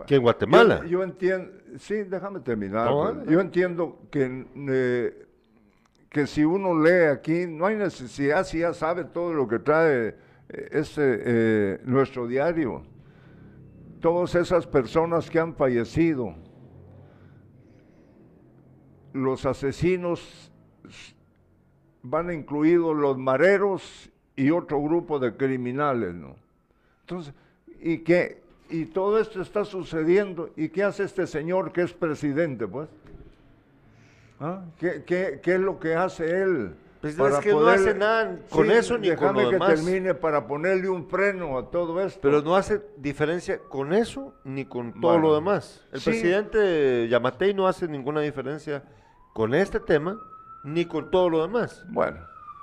Speaker 1: que en Guatemala.
Speaker 2: Yo, yo entiendo, sí, déjame terminar.
Speaker 1: No,
Speaker 2: pues. Yo entiendo que, eh, que si uno lee aquí, no hay necesidad, si ya sabe todo lo que trae eh, este, eh, nuestro diario. Todas esas personas que han fallecido, los asesinos van incluidos los mareros y otro grupo de criminales, ¿no? Entonces, ¿y qué? Y todo esto está sucediendo. ¿Y qué hace este señor que es presidente, pues? ¿Ah? ¿Qué, qué, qué es lo que hace él?
Speaker 1: Pues es que no hace nada con eso ni con lo
Speaker 2: que
Speaker 1: demás.
Speaker 2: termine para ponerle un freno a todo esto.
Speaker 1: Pero no hace diferencia con eso ni con todo
Speaker 2: Bueno,
Speaker 1: lo demás. El
Speaker 2: sí.
Speaker 1: presidente Yamatei no hace ninguna diferencia con este tema ni con todo lo demás.
Speaker 2: Bueno,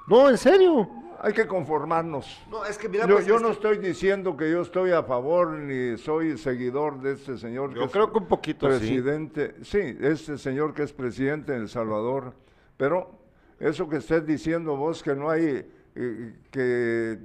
Speaker 1: No, en serio.
Speaker 2: Hay que conformarnos.
Speaker 1: No, es que mira,
Speaker 2: Yo,
Speaker 1: pues,
Speaker 2: yo
Speaker 1: es
Speaker 2: no
Speaker 1: que-
Speaker 2: estoy diciendo que yo estoy a favor ni soy seguidor de este señor
Speaker 1: Yo
Speaker 2: es
Speaker 1: creo que un poquito
Speaker 2: presidente. Sí, este señor que es presidente de El Salvador. Pero eso que estés diciendo vos que no hay, eh, que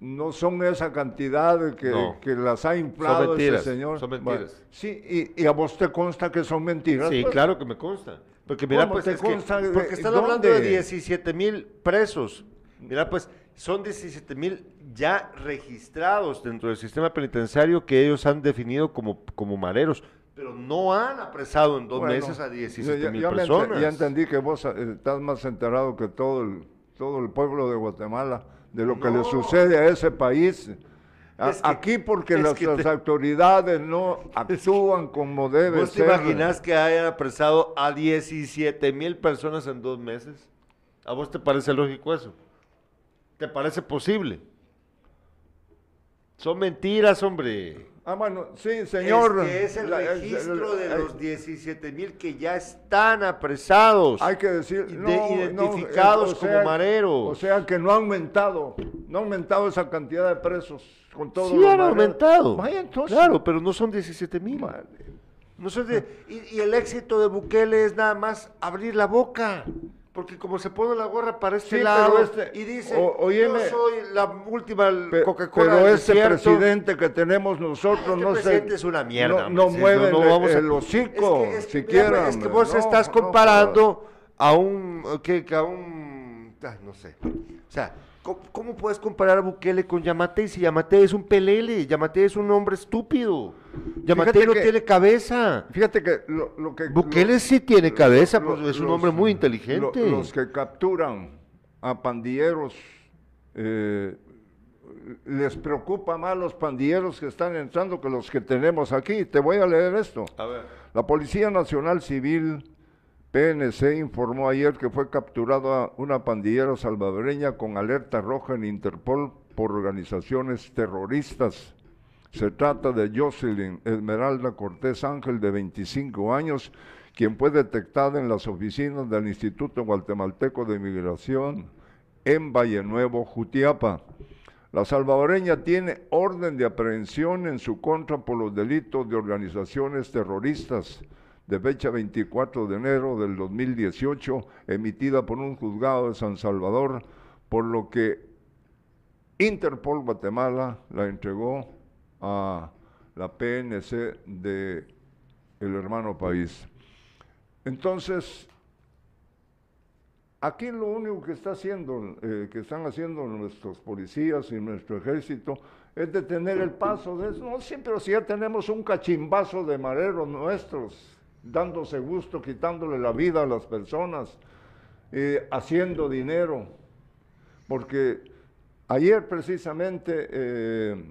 Speaker 2: no son esa cantidad que,
Speaker 1: No.
Speaker 2: que las ha inflado
Speaker 1: mentiras,
Speaker 2: ese señor.
Speaker 1: son
Speaker 2: Bueno,
Speaker 1: mentiras.
Speaker 2: sí, y, y a vos te consta que son mentiras.
Speaker 1: Sí,
Speaker 2: pues.
Speaker 1: claro que me consta. Porque mira,
Speaker 2: ¿Cómo
Speaker 1: pues
Speaker 2: te
Speaker 1: es que-
Speaker 2: consta
Speaker 1: porque están hablando de
Speaker 2: dónde?
Speaker 1: 17 mil presos. Mira, pues son 17 mil ya registrados dentro del sistema penitenciario que ellos han definido como, como mareros, pero no han apresado en dos
Speaker 2: Bueno,
Speaker 1: meses a
Speaker 2: ya-
Speaker 1: 17 mil personas.
Speaker 2: ya entendí que vos eh, estás más enterado que todo el, todo el pueblo de Guatemala de lo que le sucede a ese país. A-
Speaker 1: Es que-
Speaker 2: Aquí porque las,
Speaker 1: te-
Speaker 2: autoridades no actúan como debe
Speaker 1: ¿Vos te
Speaker 2: ser.
Speaker 1: imaginas que hayan apresado a 17 mil personas en dos meses? ¿A vos te parece lógico eso? ¿Te parece posible? Son mentiras, hombre.
Speaker 2: Ah, bueno, sí, señor.
Speaker 1: Es, el registro de los 17 mil que ya están apresados.
Speaker 2: Hay que decir,
Speaker 1: de-
Speaker 2: no, no,
Speaker 1: identificados
Speaker 2: o sea-
Speaker 1: como mareros.
Speaker 2: O sea que no ha aumentado, no ha aumentado esa cantidad de presos con todo.
Speaker 1: sí han
Speaker 2: mareros.
Speaker 1: aumentado.
Speaker 2: Vaya, entonces.
Speaker 1: Claro, pero no son 17 mil. No son de- y, y el éxito de Bukele es nada más abrir la boca. Porque como se pone la gorra para este
Speaker 2: Sí,
Speaker 1: lado
Speaker 2: este-
Speaker 1: y dice,
Speaker 2: o- óyeme,
Speaker 1: yo soy la última Coca-Cola
Speaker 2: Pero ese
Speaker 1: desierto".
Speaker 2: presidente que tenemos nosotros
Speaker 1: Este
Speaker 2: no
Speaker 1: presidente
Speaker 2: se,
Speaker 1: es una mierda.
Speaker 2: no, mueve
Speaker 1: no
Speaker 2: el-
Speaker 1: vamos
Speaker 2: el hocico,
Speaker 1: Es que- es
Speaker 2: siquiera.
Speaker 1: Es que vos
Speaker 2: no,
Speaker 1: estás
Speaker 2: no,
Speaker 1: comparando a un, que, que a un, no sé. O sea, ¿cómo, cómo puedes comparar a Bukele con Yamate si Yamate es un pelele? Yamate es un hombre estúpido. Yamate
Speaker 2: Fíjate
Speaker 1: no
Speaker 2: que-
Speaker 1: tiene cabeza.
Speaker 2: Fíjate que lo, lo que...
Speaker 1: Bukele
Speaker 2: lo-
Speaker 1: sí tiene cabeza,
Speaker 2: lo-
Speaker 1: pues es un
Speaker 2: los-
Speaker 1: hombre muy
Speaker 2: lo-
Speaker 1: inteligente.
Speaker 2: los que capturan a pandilleros, eh, les preocupa más los pandilleros que están entrando que los que tenemos aquí. Te voy a leer esto.
Speaker 1: A ver.
Speaker 2: La Policía Nacional Civil, PNC, informó ayer que fue capturada una pandillera salvadoreña con alerta roja en Interpol por organizaciones terroristas. Se trata de Jocelyn Esmeralda Cortés Ángel, de 25 años, quien fue detectada en las oficinas del Instituto Guatemalteco de Migración en Valle Nuevo, Jutiapa. La salvadoreña tiene orden de aprehensión en su contra por los delitos de organizaciones terroristas de fecha 24 de enero del 2018, emitida por un juzgado de San Salvador, por lo que Interpol Guatemala la entregó a la PNC de el hermano país. Entonces, Aquí lo único que está haciendo, eh, que están haciendo nuestros policías y nuestro ejército es detener el paso de eso. No, sí, pero si ya tenemos un cachimbazo de mareros nuestros, dándose gusto, quitándole la vida a las personas, eh, haciendo dinero. Porque ayer precisamente eh,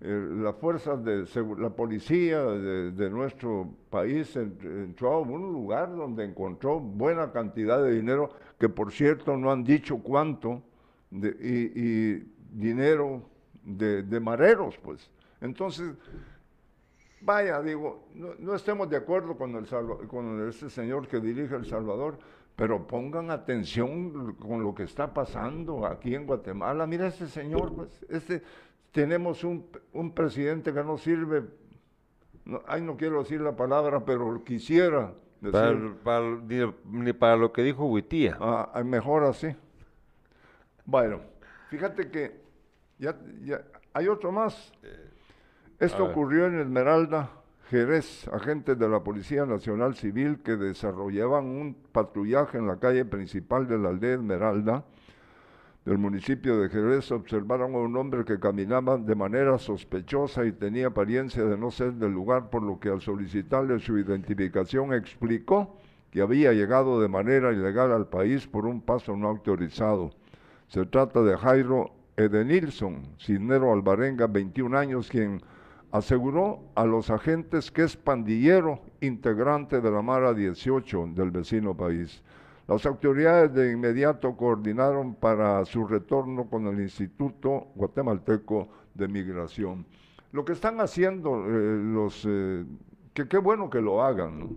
Speaker 2: eh, las fuerzas de la policía de, nuestro país en- entró a un lugar donde encontró buena cantidad de dinero, que por cierto no han dicho cuánto, y dinero de, de mareros, pues. Entonces, vaya, digo, no, no estemos de acuerdo con, el Salva- con ese señor que dirige El Salvador, pero pongan atención con lo que está pasando aquí en Guatemala. Mira ese señor, pues, este, tenemos un, un presidente que no sirve, no, ay, no quiero decir la palabra, pero quisiera decir,
Speaker 1: Para- para- ni, ni para lo que dijo Huitía.
Speaker 2: ah, mejor así. Bueno, fíjate que ya, ya hay otro más. Esto ocurrió en Esmeralda, Jerez, agentes de la Policía Nacional Civil que desarrollaban un patrullaje en la calle principal de la aldea Esmeralda del municipio de Jerez. Observaron a un hombre que caminaba de manera sospechosa y tenía apariencia de no ser del lugar, por lo que al solicitarle su identificación explicó que había llegado de manera ilegal al país por un paso no autorizado. Se trata de Jairo Edenilson, Cisnero Alvarenga, 21 años, quien aseguró a los agentes que es pandillero integrante de la Mara 18 del vecino país. Las autoridades de inmediato coordinaron para su retorno con el Instituto Guatemalteco de Migración. Lo que están haciendo eh, los, eh, qué bueno que lo hagan,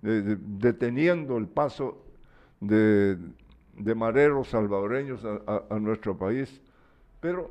Speaker 2: deteniendo el paso de, de mareros salvadoreños a- a nuestro país. Pero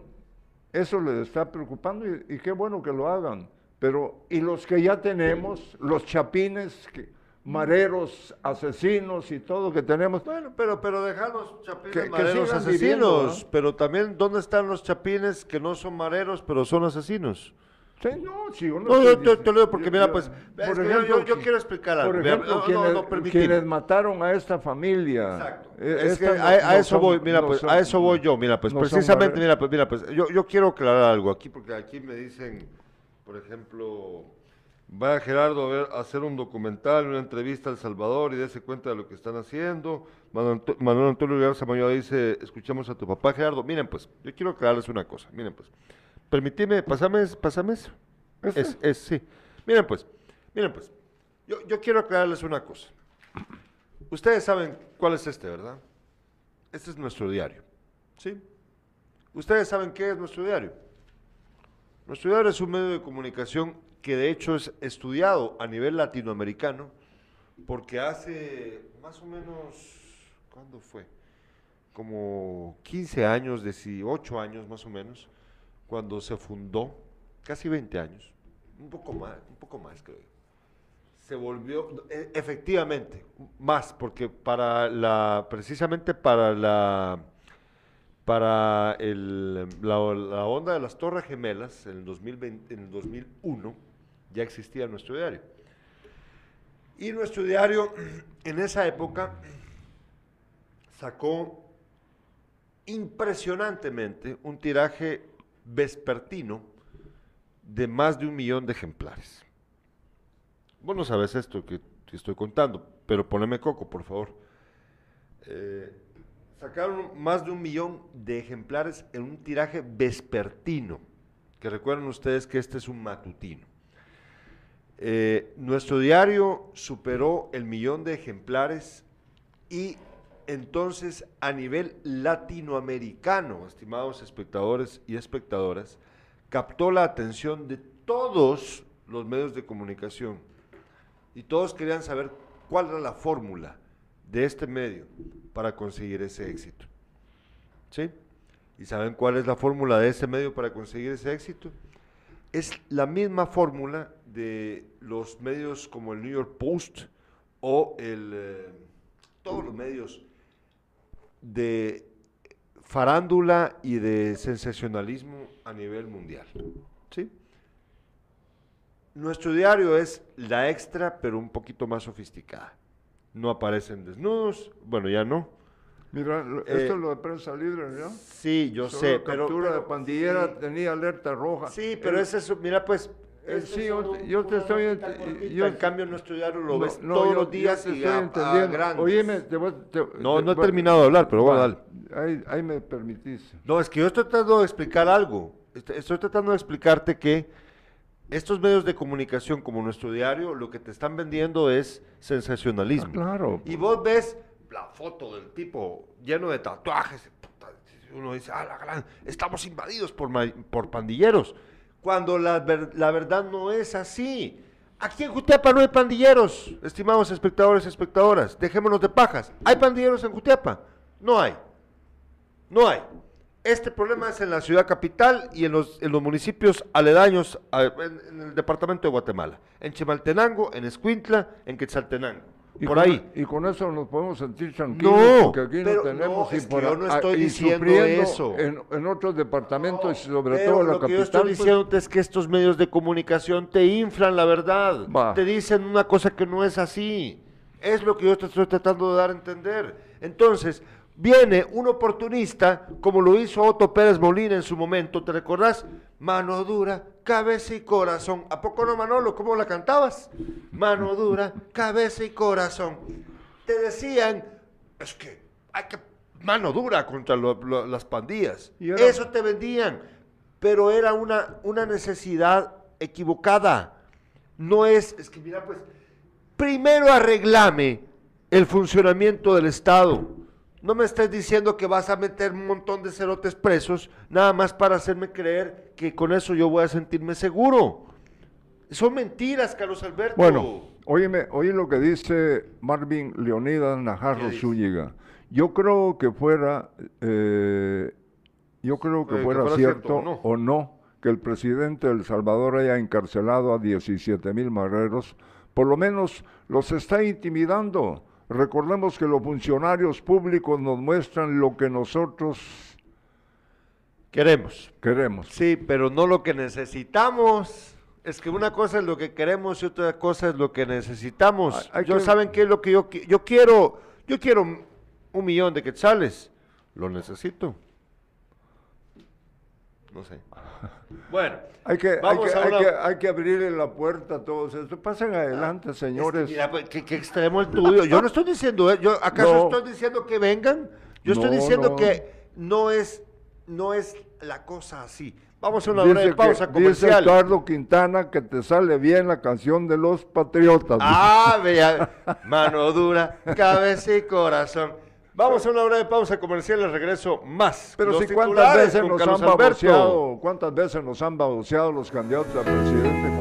Speaker 2: eso les está preocupando y, y qué bueno que lo hagan. Pero, y los que ya tenemos, los chapines, que- mareros, asesinos y todo que tenemos,
Speaker 1: Bueno, pero, pero dejar los chapines
Speaker 2: Que- que
Speaker 1: mareros
Speaker 2: sigan
Speaker 1: asesinos.
Speaker 2: viviendo, ¿no?
Speaker 1: Pero también, ¿dónde están los chapines que no son mareros, pero son asesinos?
Speaker 2: Sí, no, sí, yo no
Speaker 1: No, te, te lo digo porque,
Speaker 2: yo-
Speaker 1: mira, pues,
Speaker 2: por ejemplo,
Speaker 1: yo, yo
Speaker 2: qui-
Speaker 1: quiero explicar algo.
Speaker 2: Por ejemplo,
Speaker 1: no,
Speaker 2: quienes,
Speaker 1: no,
Speaker 2: quienes mataron a esta familia.
Speaker 1: Exacto.
Speaker 2: eh,
Speaker 1: Es que a, a eso
Speaker 2: son-
Speaker 1: voy, mira, pues,
Speaker 2: son-
Speaker 1: a eso voy yo, mira, pues, precisamente, mira, pues, mira, pues, yo, yo quiero aclarar algo aquí, porque aquí me dicen, por ejemplo, vaya Gerardo a, ver, a hacer un documental, una entrevista al Salvador y dése cuenta de lo que están haciendo. Manuel, Anto- Manuel Antonio Garza Mayoa dice, escuchemos a tu papá, Gerardo. Miren, pues, yo quiero aclararles una cosa, miren, pues, permitime, pasame, pasame eso.
Speaker 2: ¿Este?
Speaker 1: Es, es, sí. Miren pues, miren pues, yo, yo quiero aclararles una cosa. Ustedes saben cuál es este, ¿verdad? Este es nuestro diario, ¿sí? Ustedes saben qué es nuestro diario. Nuestro diario es un medio de comunicación que de hecho es estudiado a nivel latinoamericano porque hace más o menos, ¿cuándo fue? Como 15 años, 18 años más o menos, cuando se fundó, casi 20 años, un poco más, un poco más creo. se volvió, e- efectivamente, más, porque para la, precisamente para la, para el, la, onda de las Torres Gemelas, en el, 2020, en el 2001, ya existía nuestro diario. Y nuestro diario, en esa época, sacó impresionantemente un tiraje vespertino de más de un millón de ejemplares. Vos no sabes esto que estoy contando, pero poneme coco, por favor. Eh, sacaron más de un millón de ejemplares en un tiraje vespertino, que recuerden ustedes que este es un matutino. Eh, nuestro diario superó el millón de ejemplares y entonces a nivel latinoamericano, estimados espectadores y espectadoras, captó la atención de todos los medios de comunicación y todos querían saber cuál era la fórmula de este medio para conseguir ese éxito. ¿Sí? ¿Y saben cuál es la fórmula de ese medio para conseguir ese éxito? Es la misma fórmula de los medios como el New York Post o el, eh, todos los medios de farándula y de sensacionalismo a nivel mundial. ¿Sí? Nuestro diario es la extra, pero un poquito más sofisticada. No aparecen desnudos, bueno, ya no.
Speaker 2: Mira,
Speaker 1: Eh,
Speaker 2: esto es lo de prensa libre, ¿no?
Speaker 1: Sí, yo
Speaker 2: Solo
Speaker 1: sé, pero...
Speaker 2: captura
Speaker 1: pero-
Speaker 2: de pandillera
Speaker 1: sí,
Speaker 2: tenía alerta roja.
Speaker 1: Sí, pero
Speaker 2: El-
Speaker 1: es eso, mira pues...
Speaker 2: Eh,
Speaker 1: eso
Speaker 2: sí, yo te- yo te
Speaker 1: una
Speaker 2: estoy
Speaker 1: notita
Speaker 2: ent-
Speaker 1: cortita,
Speaker 2: yo-
Speaker 1: en cambio nuestro diario lo
Speaker 2: No,
Speaker 1: ves
Speaker 2: no,
Speaker 1: todos
Speaker 2: yo-
Speaker 1: los
Speaker 2: yo
Speaker 1: días
Speaker 2: te
Speaker 1: y
Speaker 2: estoy
Speaker 1: a- a
Speaker 2: entendiendo.
Speaker 1: grandes.
Speaker 2: Oíme, te voy- te-
Speaker 1: No,
Speaker 2: te-
Speaker 1: no he terminado de hablar, pero voy a
Speaker 2: va,
Speaker 1: dar.
Speaker 2: Ahí, ahí me permitís.
Speaker 1: No, es que yo estoy tratando de explicar algo. Est- Estoy tratando de explicarte que estos medios de comunicación como nuestro diario, lo que te están vendiendo es sensacionalismo.
Speaker 2: Ah, claro.
Speaker 1: Y vos ves la foto del tipo lleno de tatuajes. puta, Uno dice, ah, la gran, estamos invadidos por, por pandilleros. Cuando la, ver- la verdad no es así. Aquí en Jutiapa no hay pandilleros, estimados espectadores y espectadoras. Dejémonos de pajas. ¿Hay pandilleros en Jutiapa? No hay. No hay. Este problema es en la ciudad capital y en los, en los municipios aledaños en, en el departamento de Guatemala. En Chimaltenango, en Escuintla, en Quetzaltenango.
Speaker 2: Y
Speaker 1: Por
Speaker 2: con-
Speaker 1: ahí.
Speaker 2: Y con eso nos podemos sentir tranquilos
Speaker 1: No,
Speaker 2: porque aquí
Speaker 1: pero
Speaker 2: no tenemos
Speaker 1: no, es que
Speaker 2: por
Speaker 1: yo no
Speaker 2: a-
Speaker 1: estoy
Speaker 2: y
Speaker 1: diciendo eso.
Speaker 2: En, en otros departamentos y sobre
Speaker 1: Pero
Speaker 2: todo en la
Speaker 1: lo que
Speaker 2: capital.
Speaker 1: yo estoy
Speaker 2: pues,
Speaker 1: diciendo es que estos medios de comunicación te inflan la verdad.
Speaker 2: Va.
Speaker 1: Te dicen una cosa que no es así. Es lo que yo te estoy tratando de dar a entender. Entonces, viene un oportunista, como lo hizo Otto Pérez Molina en su momento, ¿te recordás? Mano dura, cabeza y corazón. ¿A poco no, Manolo? ¿Cómo la cantabas? Mano dura, cabeza y corazón. Te decían, es que hay que mano dura contra lo- lo- las pandillas.
Speaker 2: Y
Speaker 1: Eso te vendían, pero era una, una necesidad equivocada. No es, es que mira, pues, primero arreglame el funcionamiento del Estado. No me estés diciendo que vas a meter un montón de cerotes presos, nada más para hacerme creer que con eso yo voy a sentirme seguro. Son mentiras, Carlos Alberto.
Speaker 2: Bueno, óyeme, oye lo que dice Marvin Leonidas
Speaker 1: ¿Qué
Speaker 2: Najarro? Zúñiga. Yo creo que fuera, eh, yo creo que
Speaker 1: Eh, que
Speaker 2: fuera,
Speaker 1: fuera
Speaker 2: cierto,
Speaker 1: cierto o no.
Speaker 2: o no que el presidente de El Salvador haya encarcelado a 17 mil marreros, por lo menos los está intimidando. Recordemos que los funcionarios públicos nos muestran lo que nosotros
Speaker 1: queremos.
Speaker 2: queremos.
Speaker 1: Sí, pero no lo que necesitamos. Es que una cosa es lo que queremos y otra cosa es lo que necesitamos.
Speaker 2: Hay- hay
Speaker 1: yo
Speaker 2: que-
Speaker 1: saben qué es lo que yo yo quiero. Yo quiero un millón de quetzales. Lo necesito. No sé. Bueno,
Speaker 2: Hay que, hay,
Speaker 1: Vamos
Speaker 2: que,
Speaker 1: a
Speaker 2: hay,
Speaker 1: una-
Speaker 2: que, hay que abrirle la puerta a todos estos. Pasen adelante, señores.
Speaker 1: es que mira, pues, ¿qué, qué extremo el tuyo. Yo no estoy diciendo, ¿eh? yo acaso
Speaker 2: No.
Speaker 1: estoy diciendo que vengan. Yo estoy diciendo
Speaker 2: no.
Speaker 1: que no es, no es la cosa así. Vamos a una
Speaker 2: Dice
Speaker 1: breve
Speaker 2: que-
Speaker 1: pausa
Speaker 2: Dice
Speaker 1: comercial.
Speaker 2: Carlos Quintana que te sale bien la canción de los patriotas.
Speaker 1: Ah, vea, mano dura, cabeza y corazón. Vamos a una breve pausa comercial y regreso más.
Speaker 2: Pero si cuántas veces nos
Speaker 1: Carlos
Speaker 2: han baboseado, cuántas veces nos han baboseado los candidatos a presidente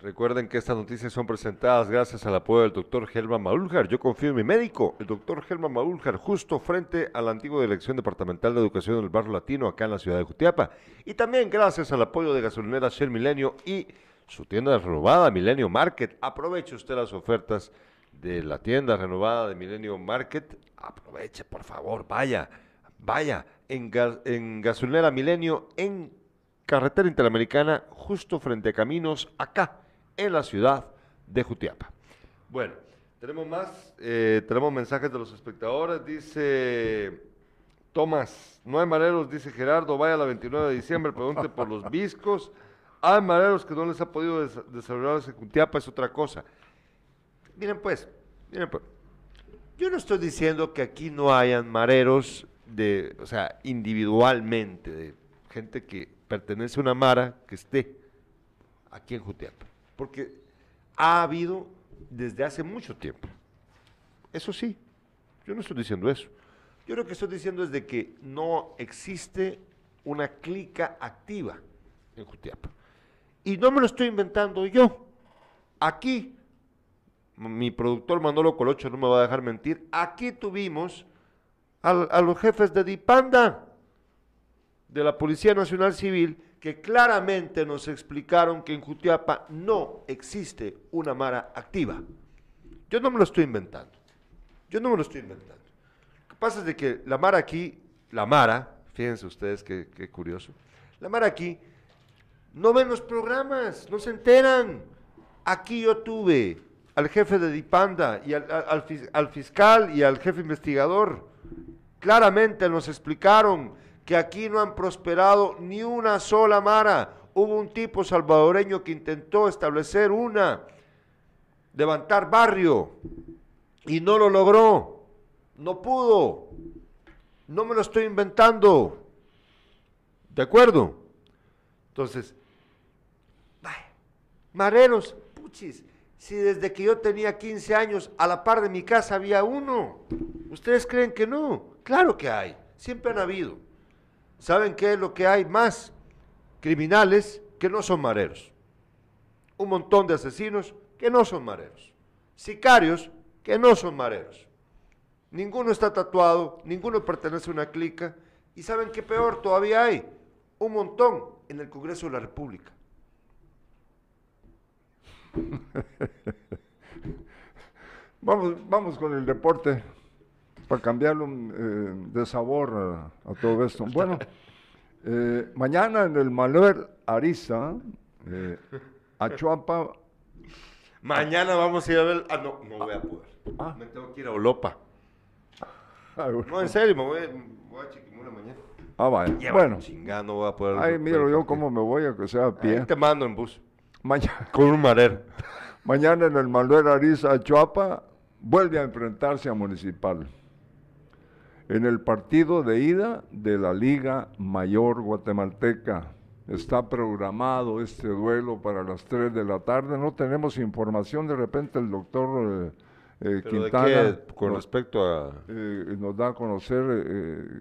Speaker 1: Recuerden que estas noticias son presentadas gracias al apoyo del doctor Helma Maúljar. Yo confío en mi médico, el doctor Helma Maúljar, justo frente a la antigua Dirección Departamental de Educación del Barrio Latino, acá en la ciudad de Jutiapa. Y también gracias al apoyo de gasolinera Shell Milenio y su tienda renovada, Milenio Market. Aproveche usted las ofertas de la tienda renovada de Milenio Market. Aproveche, por favor, vaya, vaya en, en gasolinera Milenio en carretera interamericana, justo frente a Caminos, acá, en la ciudad de Jutiapa. Bueno, tenemos más, eh, tenemos mensajes de los espectadores, dice Tomás, no hay mareros, dice Gerardo, vaya la 29 de diciembre, pregunte por los viscos. Hay mareros que no les ha podido desarrollarse en Jutiapa, es otra cosa. Miren pues, miren pues, yo no estoy diciendo que aquí no hayan mareros de, o sea, individualmente, de gente que pertenece a una mara que esté aquí en Jutiapa. Porque ha habido desde hace mucho tiempo. Eso sí, yo no estoy diciendo eso. Yo lo que estoy diciendo es de que no existe una clica activa en Jutiapa. Y no me lo estoy inventando yo. Aquí, mi productor Manolo Colocho no me va a dejar mentir, aquí tuvimos a los jefes de Dipanda de la Policía Nacional Civil que claramente nos explicaron que en Jutiapa no existe una Mara activa. Yo no me lo estoy inventando. Yo no me lo estoy inventando. Lo que pasa es de que la Mara aquí, la Mara, fíjense ustedes qué, curioso, la Mara aquí no ven los programas, no se enteran. Aquí yo tuve al jefe de Dipanda y al fiscal y al jefe investigador. Claramente nos explicaron que aquí no han prosperado ni una sola mara. Hubo un tipo salvadoreño que intentó establecer una, levantar barrio, y no lo logró. No pudo. No me lo estoy inventando. ¿De acuerdo? Entonces, mareros, puchis, si desde que yo tenía 15 años a la par de mi casa había uno, ¿ustedes creen que no? Claro que hay, siempre han habido. ¿Saben qué es lo que hay más? Criminales que no son mareros. Un montón de asesinos que no son mareros. Sicarios que no son mareros. Ninguno está tatuado, ninguno pertenece a una clica. ¿Y saben qué peor todavía hay? Un montón en el Congreso de la República.
Speaker 2: vamos, vamos con el deporte para cambiarlo eh, de sabor a, todo esto. Bueno, eh, mañana en el Manuel Ariza, eh, a Chuapa.
Speaker 1: Mañana vamos a ir a ver. Ah, no, no voy a poder. Ah. Me tengo que ir a Olopa. Ah, no, en serio, me voy, voy a Chiquimula mañana.
Speaker 2: Ah, vaya. bueno.
Speaker 1: Chingada, no voy a poder.
Speaker 2: Ay, mira yo cómo me voy, a que sea a pie.
Speaker 1: te mando en bus.
Speaker 2: Mañana.
Speaker 1: Con un marero.
Speaker 2: Mañana en el Manuel Ariza, Chuapa, vuelve a enfrentarse a Municipal en el partido de ida de la Liga Mayor Guatemalteca. Está programado este duelo para las 3 de la tarde. No tenemos información. De repente el doctor eh, eh Quintana.
Speaker 1: con respecto a.?
Speaker 2: Eh, nos da a conocer eh,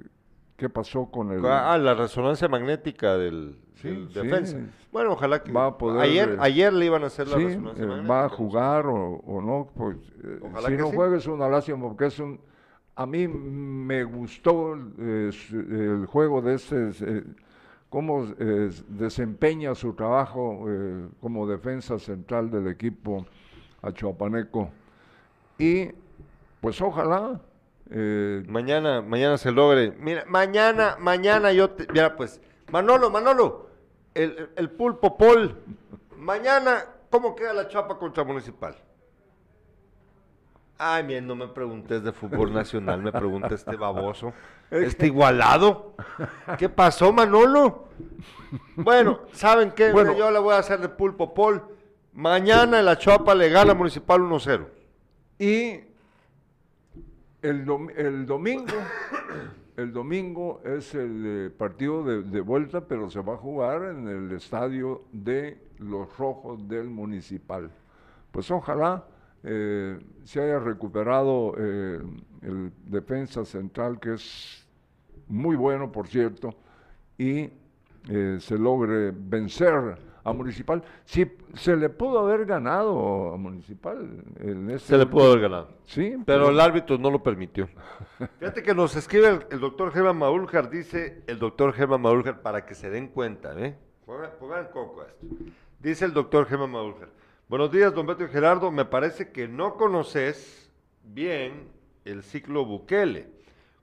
Speaker 2: qué pasó con el.
Speaker 1: Ah, la resonancia magnética del, defensa. Bueno, ojalá que. Va a poder, ayer, ayer le iban a hacer la resonancia magnética.
Speaker 2: Va a jugar o, no. Pues, si no juega es una lástima porque es un a mí me gustó eh, el juego de este, eh, cómo eh, desempeña su trabajo como defensa central del equipo achuapaneco. Y pues ojalá
Speaker 1: Mañana, mañana se logre. Mira, mañana, mañana yo te. Mira, pues. Manolo, Manolo. El, el pulpo Pol. Mañana, ¿cómo queda la chapa contra Municipal? Ay, bien, no me preguntes de fútbol nacional, me pregunta este baboso. Este igualado. ¿Qué pasó, Manolo? Bueno, ¿saben qué?
Speaker 2: Bueno.
Speaker 1: yo le voy a hacer de pulpo Pol. Mañana la chapa le gana Municipal 1-0.
Speaker 2: Y el, dom- el domingo, el domingo es el eh, partido de, de vuelta, pero se va a jugar en el estadio de los Rojos del Municipal. Pues ojalá eh, se haya recuperado eh, el defensa central, que es muy bueno, por cierto, y eh, se logre vencer a Municipal. Si se le pudo haber ganado a Municipal en este
Speaker 1: Se le pudo haber ganado.
Speaker 2: Sí,
Speaker 1: Pero el árbitro no lo permitió. Fíjate que nos escribe el, el doctor Germán Maúljar, dice el doctor Germán Maúljar, para que se den cuenta, ¿eh? Pongan, pongan coco a esto. Dice el doctor Germán Maúljar. Buenos días, don Beto y Gerardo. Me parece que no conoces bien el ciclo Bukele.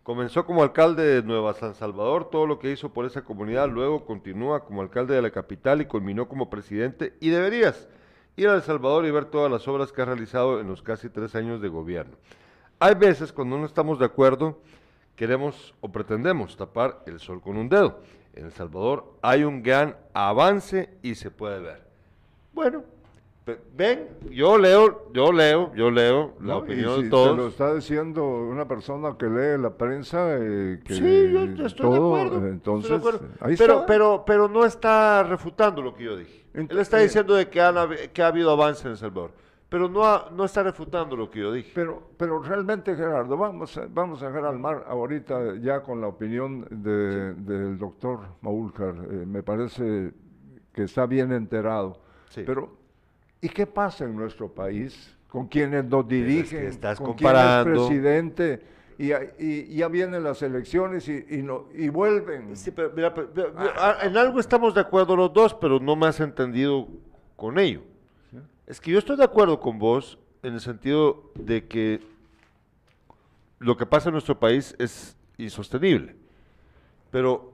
Speaker 1: Comenzó como alcalde de Nueva San Salvador, todo lo que hizo por esa comunidad, luego continúa como alcalde de la capital y culminó como presidente. Y deberías ir a El Salvador y ver todas las obras que ha realizado en los casi tres años de gobierno. Hay veces cuando no estamos de acuerdo, queremos o pretendemos tapar el sol con un dedo. En El Salvador hay un gran avance y se puede ver. Bueno, ven, yo leo, yo leo, yo leo la
Speaker 2: ¿no?
Speaker 1: opinión
Speaker 2: si
Speaker 1: de
Speaker 2: te lo
Speaker 1: todos.
Speaker 2: está diciendo una persona que lee la prensa, eh, que
Speaker 1: Sí, yo, estoy
Speaker 2: todo,
Speaker 1: de acuerdo. estoy de
Speaker 2: entonces
Speaker 1: acuerdo.
Speaker 2: ahí
Speaker 1: pero,
Speaker 2: está.
Speaker 1: pero, pero no está refutando lo que yo dije. Él
Speaker 2: Ent-
Speaker 1: está
Speaker 2: eh,
Speaker 1: diciendo de que, han habi- que ha habido avance en El Salvador, pero no, ha- no está refutando lo que yo dije.
Speaker 2: Pero, pero realmente, Gerardo, vamos a, vamos a dejar al mar ahorita ya con la opinión de- del doctor Maúljar. eh, me parece que está bien enterado.
Speaker 1: Sí.
Speaker 2: Pero, ¿y qué pasa en nuestro país? Con quienes nos dirigen,
Speaker 1: estás
Speaker 2: con quien es
Speaker 1: comparando.
Speaker 2: presidente, y, ya vienen las elecciones y, y, no- y vuelven.
Speaker 1: Sí, pero mira, pero- pero- ah, en algo estamos de acuerdo los dos, pero no me has entendido con ello. Es que yo estoy de acuerdo con vos en el sentido de que lo que pasa en nuestro país es insostenible. Pero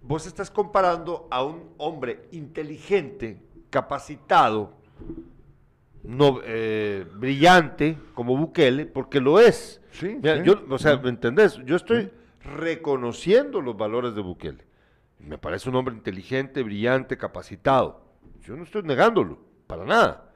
Speaker 1: vos estás comparando a un hombre inteligente, capacitado, no, eh, brillante como Bukele, porque lo es.
Speaker 2: Sí,
Speaker 1: Mira,
Speaker 2: sí.
Speaker 1: yo, o sea, ¿me entendés? Yo estoy reconociendo los valores de Bukele. Me parece un hombre inteligente, brillante, capacitado. Yo no estoy negándolo, para nada.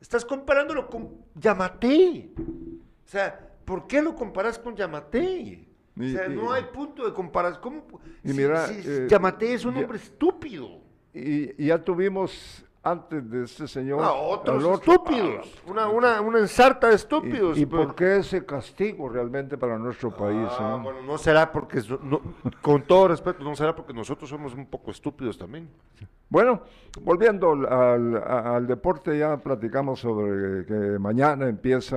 Speaker 1: Estás comparándolo con Yamate. O sea, ¿por qué lo comparas con Yamate? O sea,
Speaker 2: y-
Speaker 1: no hay punto de comparación. ¿Cómo pu-
Speaker 2: Y
Speaker 1: si-
Speaker 2: mira,
Speaker 1: si
Speaker 2: eh,
Speaker 1: Yamate es un
Speaker 2: ya-
Speaker 1: hombre estúpido.
Speaker 2: Y, y ya tuvimos antes de este señor.
Speaker 1: Otros estúpidos. Una, una, una ensarta de estúpidos.
Speaker 2: ¿Y, y
Speaker 1: pero-
Speaker 2: por qué ese castigo realmente para nuestro país?
Speaker 1: Ah,
Speaker 2: eh?
Speaker 1: bueno, no será porque, no- con todo respeto, no será porque nosotros somos un poco estúpidos también.
Speaker 2: Bueno, volviendo al, al- a- al deporte, ya platicamos sobre que mañana empieza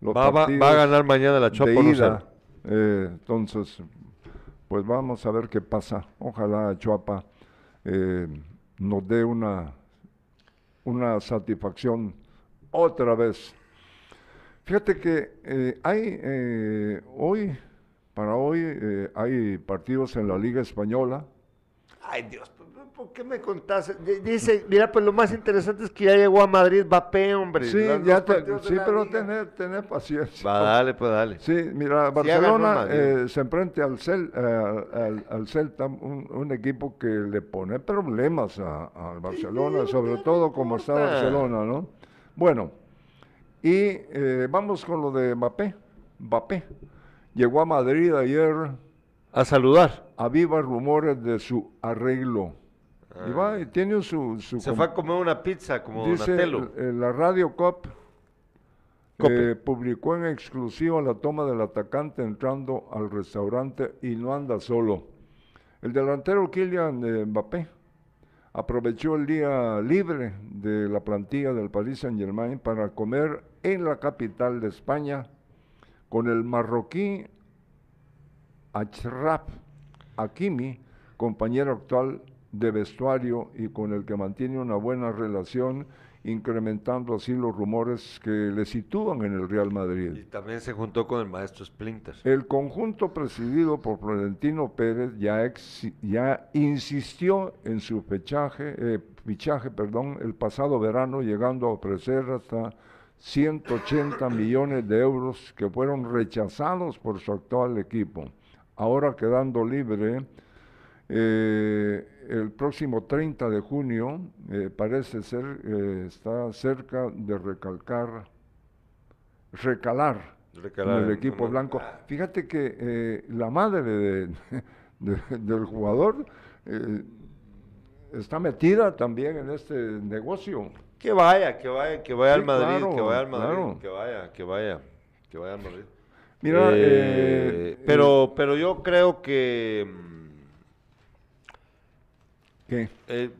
Speaker 2: los
Speaker 1: Va, va-
Speaker 2: partidos
Speaker 1: va a ganar mañana la 1-0.
Speaker 2: ida. Eh, entonces, pues vamos a ver qué pasa. Ojalá Chuapa eh, nos dé una, una satisfacción otra vez. Fíjate que eh, hay eh, hoy, para hoy, eh, hay partidos en la Liga Española.
Speaker 1: Ay, Dios, ¿por- ¿por qué me contás? D- Dice, mira, pues lo más interesante es que ya llegó a Madrid Mbappé, hombre.
Speaker 2: Sí, ya te- sí pero tener, tener paciencia.
Speaker 1: Va, dale, pues dale.
Speaker 2: Sí, mira, Barcelona eh, se enfrenta al, Cel- eh, al, al Celta, un, un equipo que le pone problemas a- al Barcelona, sobre todo como está. Barcelona, ¿no? Bueno, y eh, vamos con lo de Mbappé. Mbappé llegó a Madrid ayer,
Speaker 1: A saludar.
Speaker 2: aviva rumores de su arreglo. Y va y tiene su... su
Speaker 1: Ah. Se fue a comer una pizza como
Speaker 2: Dice
Speaker 1: Donatello.
Speaker 2: eh, la Radio Cop eh, publicó en exclusiva la toma del atacante entrando al restaurante y no anda solo. El delantero Kylian eh, Mbappé aprovechó el día libre de la plantilla del Paris Saint Germain para comer en la capital de España con el marroquí Achraf Hakimi, compañero actual de vestuario y con el que mantiene una buena relación, incrementando así los rumores que le sitúan en el Real
Speaker 1: Y
Speaker 2: Madrid.
Speaker 1: también se juntó con el maestro Splinter.
Speaker 2: El conjunto presidido por Florentino Pérez ya, ex- ya insistió en su fichaje, eh, fichaje perdón, el pasado verano, llegando a ofrecer hasta 180 millones de euros que fueron rechazados por su actual equipo. Ahora quedando libre, eh, el próximo 30 de junio eh, parece ser, eh, está cerca de recalcar, recalar
Speaker 1: Recalar
Speaker 2: en el equipo blanco. Fíjate que eh, la madre de- de- del jugador eh, está metida también en este negocio.
Speaker 1: Que vaya, que vaya, que vaya
Speaker 2: Sí,
Speaker 1: al Madrid,
Speaker 2: claro,
Speaker 1: que vaya al Madrid,
Speaker 2: claro.
Speaker 1: que vaya, que vaya, que vaya al Madrid.
Speaker 2: Mira,
Speaker 1: pero, pero yo creo que mm,
Speaker 2: ¿qué?
Speaker 1: eh,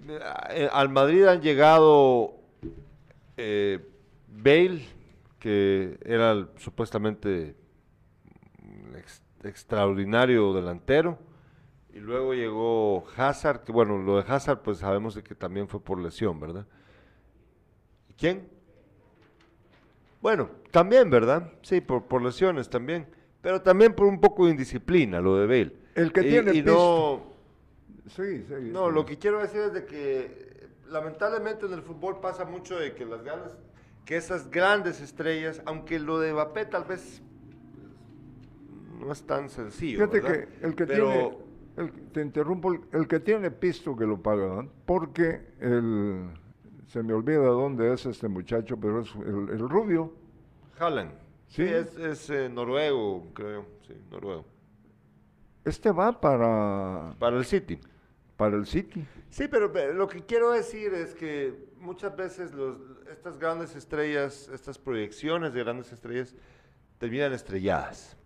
Speaker 1: eh, al Madrid han llegado eh, Bale, que era el supuestamente ex- extraordinario delantero, y luego llegó Hazard, que bueno, lo de Hazard pues sabemos de que también fue por lesión, ¿verdad? ¿Y ¿Quién? Bueno, también, ¿verdad? Sí, por, por lesiones también, pero también por un poco de indisciplina, lo de Bale.
Speaker 2: El que
Speaker 1: Y-
Speaker 2: tiene
Speaker 1: y no,
Speaker 2: Sí, sí.
Speaker 1: no,
Speaker 2: sí.
Speaker 1: lo que quiero decir es de que lamentablemente en el fútbol pasa mucho de que las grandes, que esas grandes estrellas, aunque lo de Mbappé tal vez no es tan sencillo,
Speaker 2: Fíjate
Speaker 1: ¿verdad?
Speaker 2: que el que
Speaker 1: Pero
Speaker 2: tiene, el- te interrumpo, el, el que tiene pisto que lo paga, porque el, se me olvida dónde es este muchacho, pero es el, el rubio.
Speaker 1: Haaland, sí,
Speaker 2: Sí.
Speaker 1: es, es, eh, noruego, creo, sí, noruego.
Speaker 2: Este va para,
Speaker 1: Para el City.
Speaker 2: Para el City.
Speaker 1: Sí, pero lo que quiero decir es que muchas veces estas grandes estrellas, estas proyecciones de grandes estrellas, terminan estrelladas.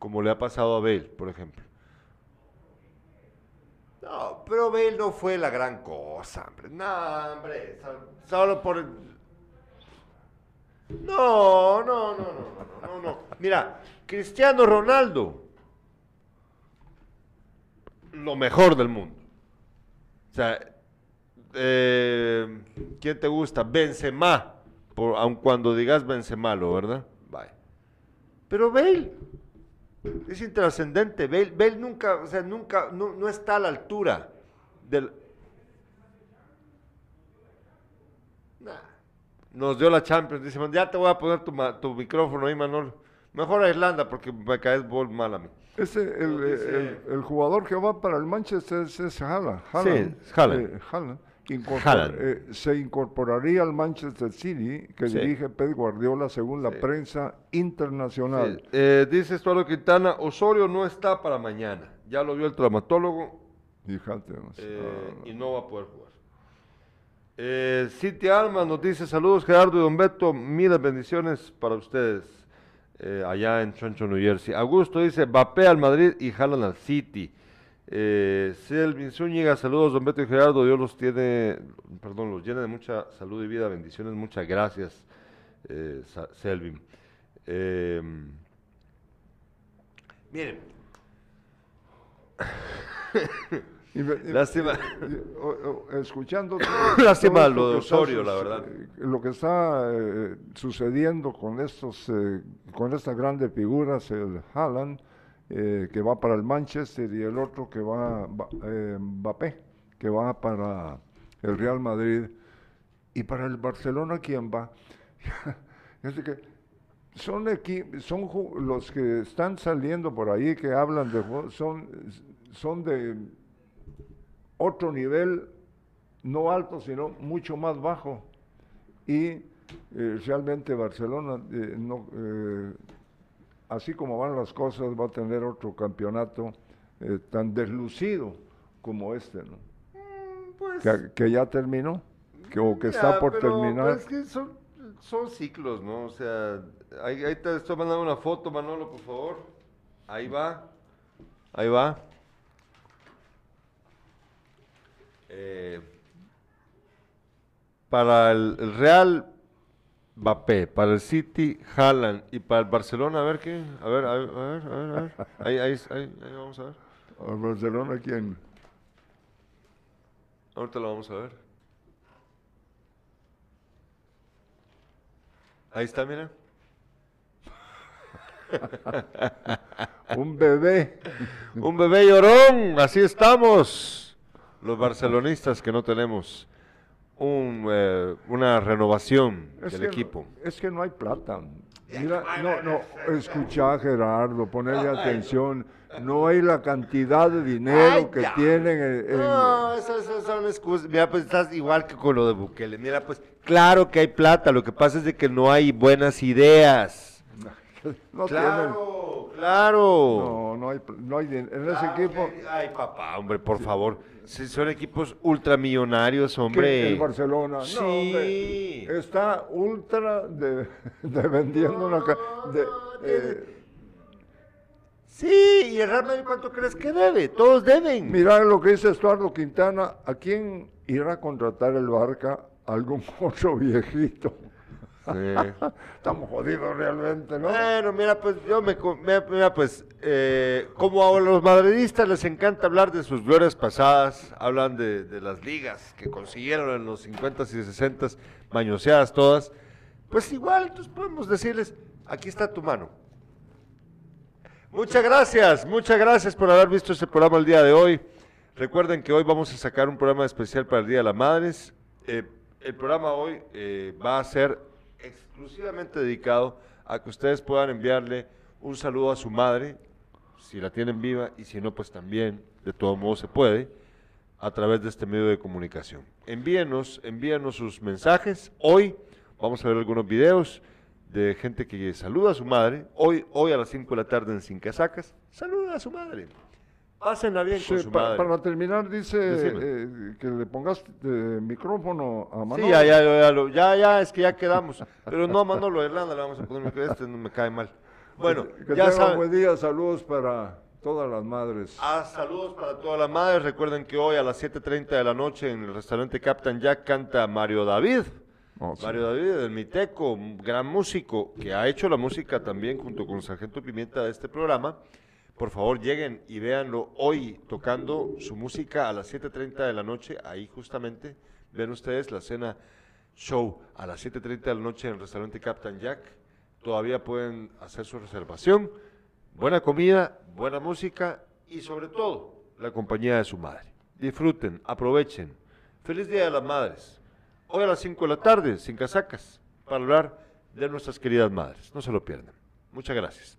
Speaker 1: Como le ha pasado a Bale, por ejemplo. No, pero Bale no fue la gran cosa, hombre. No, hombre. so- Solo por... No, no, no, no, no, no, no. Mira, Cristiano Ronaldo. Lo mejor del mundo. O sea, eh, ¿quién te gusta? Benzema, por, aun cuando digas Benzema, ¿lo verdad? Vaya. Pero Bale es intrascendente. Bale, Bale nunca, o sea, nunca, no, no está a la altura del... Nos dio la Champions. Dice, ya te voy a poner tu, tu micrófono ahí, Manolo. Mejor a Irlanda porque me caes bol mal a mí.
Speaker 2: Ese, el, jugador que va para el Manchester es, es Haaland. Haaland,
Speaker 1: Haaland.
Speaker 2: eh, Haaland, incorpor- eh, se incorporaría al Manchester City, que
Speaker 1: Sí.
Speaker 2: dirige Pep Guardiola según la
Speaker 1: Sí.
Speaker 2: prensa internacional.
Speaker 1: Sí, eh, dice Estuardo Quintana, Osorio no está para mañana. Ya lo vio el traumatólogo
Speaker 2: Fíjate.
Speaker 1: eh,
Speaker 2: ah,
Speaker 1: y no va a poder jugar. Eh, City Alma nos dice saludos Gerardo y Don Beto, miles bendiciones para ustedes eh, allá en Choncho, New Jersey. Augusto dice, Mbappé al Madrid y jalan al City. Eh, Selvin Zúñiga, saludos Don Beto y Gerardo, Dios los tiene, perdón, los llena de mucha salud y vida, bendiciones, muchas gracias eh, Selvin. Eh, miren, lástima.
Speaker 2: escuchando
Speaker 1: Lástima lo de Osorio, la verdad.
Speaker 2: eh, lo que está eh, sucediendo con estos eh, con estas grandes figuras el Haaland eh, que va para el Manchester y el otro que va va- Mbappé que va para el Real Madrid y para el Barcelona quién va Fíjate que son equi- son los que están saliendo por ahí que hablan de son son de otro nivel, no alto, sino mucho más bajo. Y eh, realmente Barcelona, eh, no, eh, así como van las cosas, va a tener otro campeonato eh, tan deslucido como este, ¿no?
Speaker 1: Pues,
Speaker 2: que, que ya terminó, que, o que está por
Speaker 1: pero,
Speaker 2: terminar.
Speaker 1: pues, es que son, son ciclos, ¿no? O sea, ahí, ahí te estoy mandando una foto, Manolo, por favor. Ahí va. Ahí va. Eh, para el, el Real Mbappé, para el City, Haaland y para el Barcelona, a ver qué, a ver, a ver, a ver, a ver, a ver. Ahí, ahí, ahí, ahí vamos a ver.
Speaker 2: ¿Al Barcelona quién?
Speaker 1: Ahorita lo vamos a ver. Ahí está, mira.
Speaker 2: Un bebé.
Speaker 1: Un bebé llorón, así estamos. Los barcelonistas que no tenemos un, eh, una renovación
Speaker 2: Es
Speaker 1: del
Speaker 2: que,
Speaker 1: equipo.
Speaker 2: Es que no hay plata. Mira, no, no, escucha Gerardo, ponerle atención. No hay la cantidad de dinero
Speaker 1: Ay,
Speaker 2: que
Speaker 1: ya.
Speaker 2: tienen en, en-
Speaker 1: No, esas, esas son excusas. Mira, pues estás igual que con lo de Bukele. Mira, pues claro que hay plata. Lo que pasa es de que no hay buenas ideas.
Speaker 2: no
Speaker 1: Claro, claro.
Speaker 2: no, no hay, no hay en ese
Speaker 1: Claro
Speaker 2: equipo.
Speaker 1: Ay, papá, hombre, por favor. Si son equipos ultramillonarios, hombre.
Speaker 2: el Barcelona. No,
Speaker 1: Sí.
Speaker 2: hombre, está ultra de, de vendiendo una. ca- de, eh,
Speaker 1: Sí, y el Real Madrid, ¿cuánto crees que debe? Todos deben.
Speaker 2: Mira lo que dice Estuardo Quintana, ¿a quién irá a contratar el Barca? Algún otro viejito.
Speaker 1: Sí.
Speaker 2: Estamos jodidos realmente, ¿no?
Speaker 1: Bueno, mira, pues yo me... mira, pues, eh, como a los madridistas les encanta hablar de sus glorias pasadas, hablan de, de las ligas que consiguieron en los 50s y 60s, mañoseadas todas, pues igual, entonces podemos decirles, aquí está tu mano. Muchas gracias, muchas gracias por haber visto este programa el día de hoy. Recuerden que hoy vamos a sacar un programa especial para el Día de las Madres. Eh, el programa hoy eh, va a ser exclusivamente dedicado a que ustedes puedan enviarle un saludo a su madre, si la tienen viva, y si no, pues también, de todo modo se puede, a través de este medio de comunicación. Envíenos, envíenos sus mensajes. Hoy vamos a ver algunos videos de gente que saluda a su madre. Hoy, hoy a las 5 de la tarde en Sin Casacas, saluda a su madre. Pásenla bien con
Speaker 2: Sí,
Speaker 1: su
Speaker 2: pa-
Speaker 1: madre.
Speaker 2: para terminar, dice eh, que le pongas eh, micrófono a Manolo.
Speaker 1: Sí, ya, ya, ya, lo- ya, ya, es que ya quedamos. Pero no, Manolo Irlanda le vamos a poner, micro- este no me cae mal. Bueno,
Speaker 2: que
Speaker 1: ya saben.
Speaker 2: buen día, saludos para todas las madres.
Speaker 1: Ah, saludos para todas las madres. Recuerden que hoy a las 7.30 de la noche en el restaurante Captain Jack canta Mario David.
Speaker 2: Oh, sí.
Speaker 1: Mario David, el Miteco, gran músico que ha hecho la música también junto con Sargento Pimienta de este programa. Por favor, lleguen y véanlo hoy tocando su música a las 7.30 de la noche. Ahí justamente ven ustedes la cena show a las 7.30 de la noche en el restaurante Captain Jack. Todavía pueden hacer su reservación. Buena comida, buena música y sobre todo la compañía de su madre. Disfruten, aprovechen. Feliz Día de las Madres. Hoy a las 5 de la tarde, sin casacas, para hablar de nuestras queridas madres. No se lo pierdan. Muchas gracias.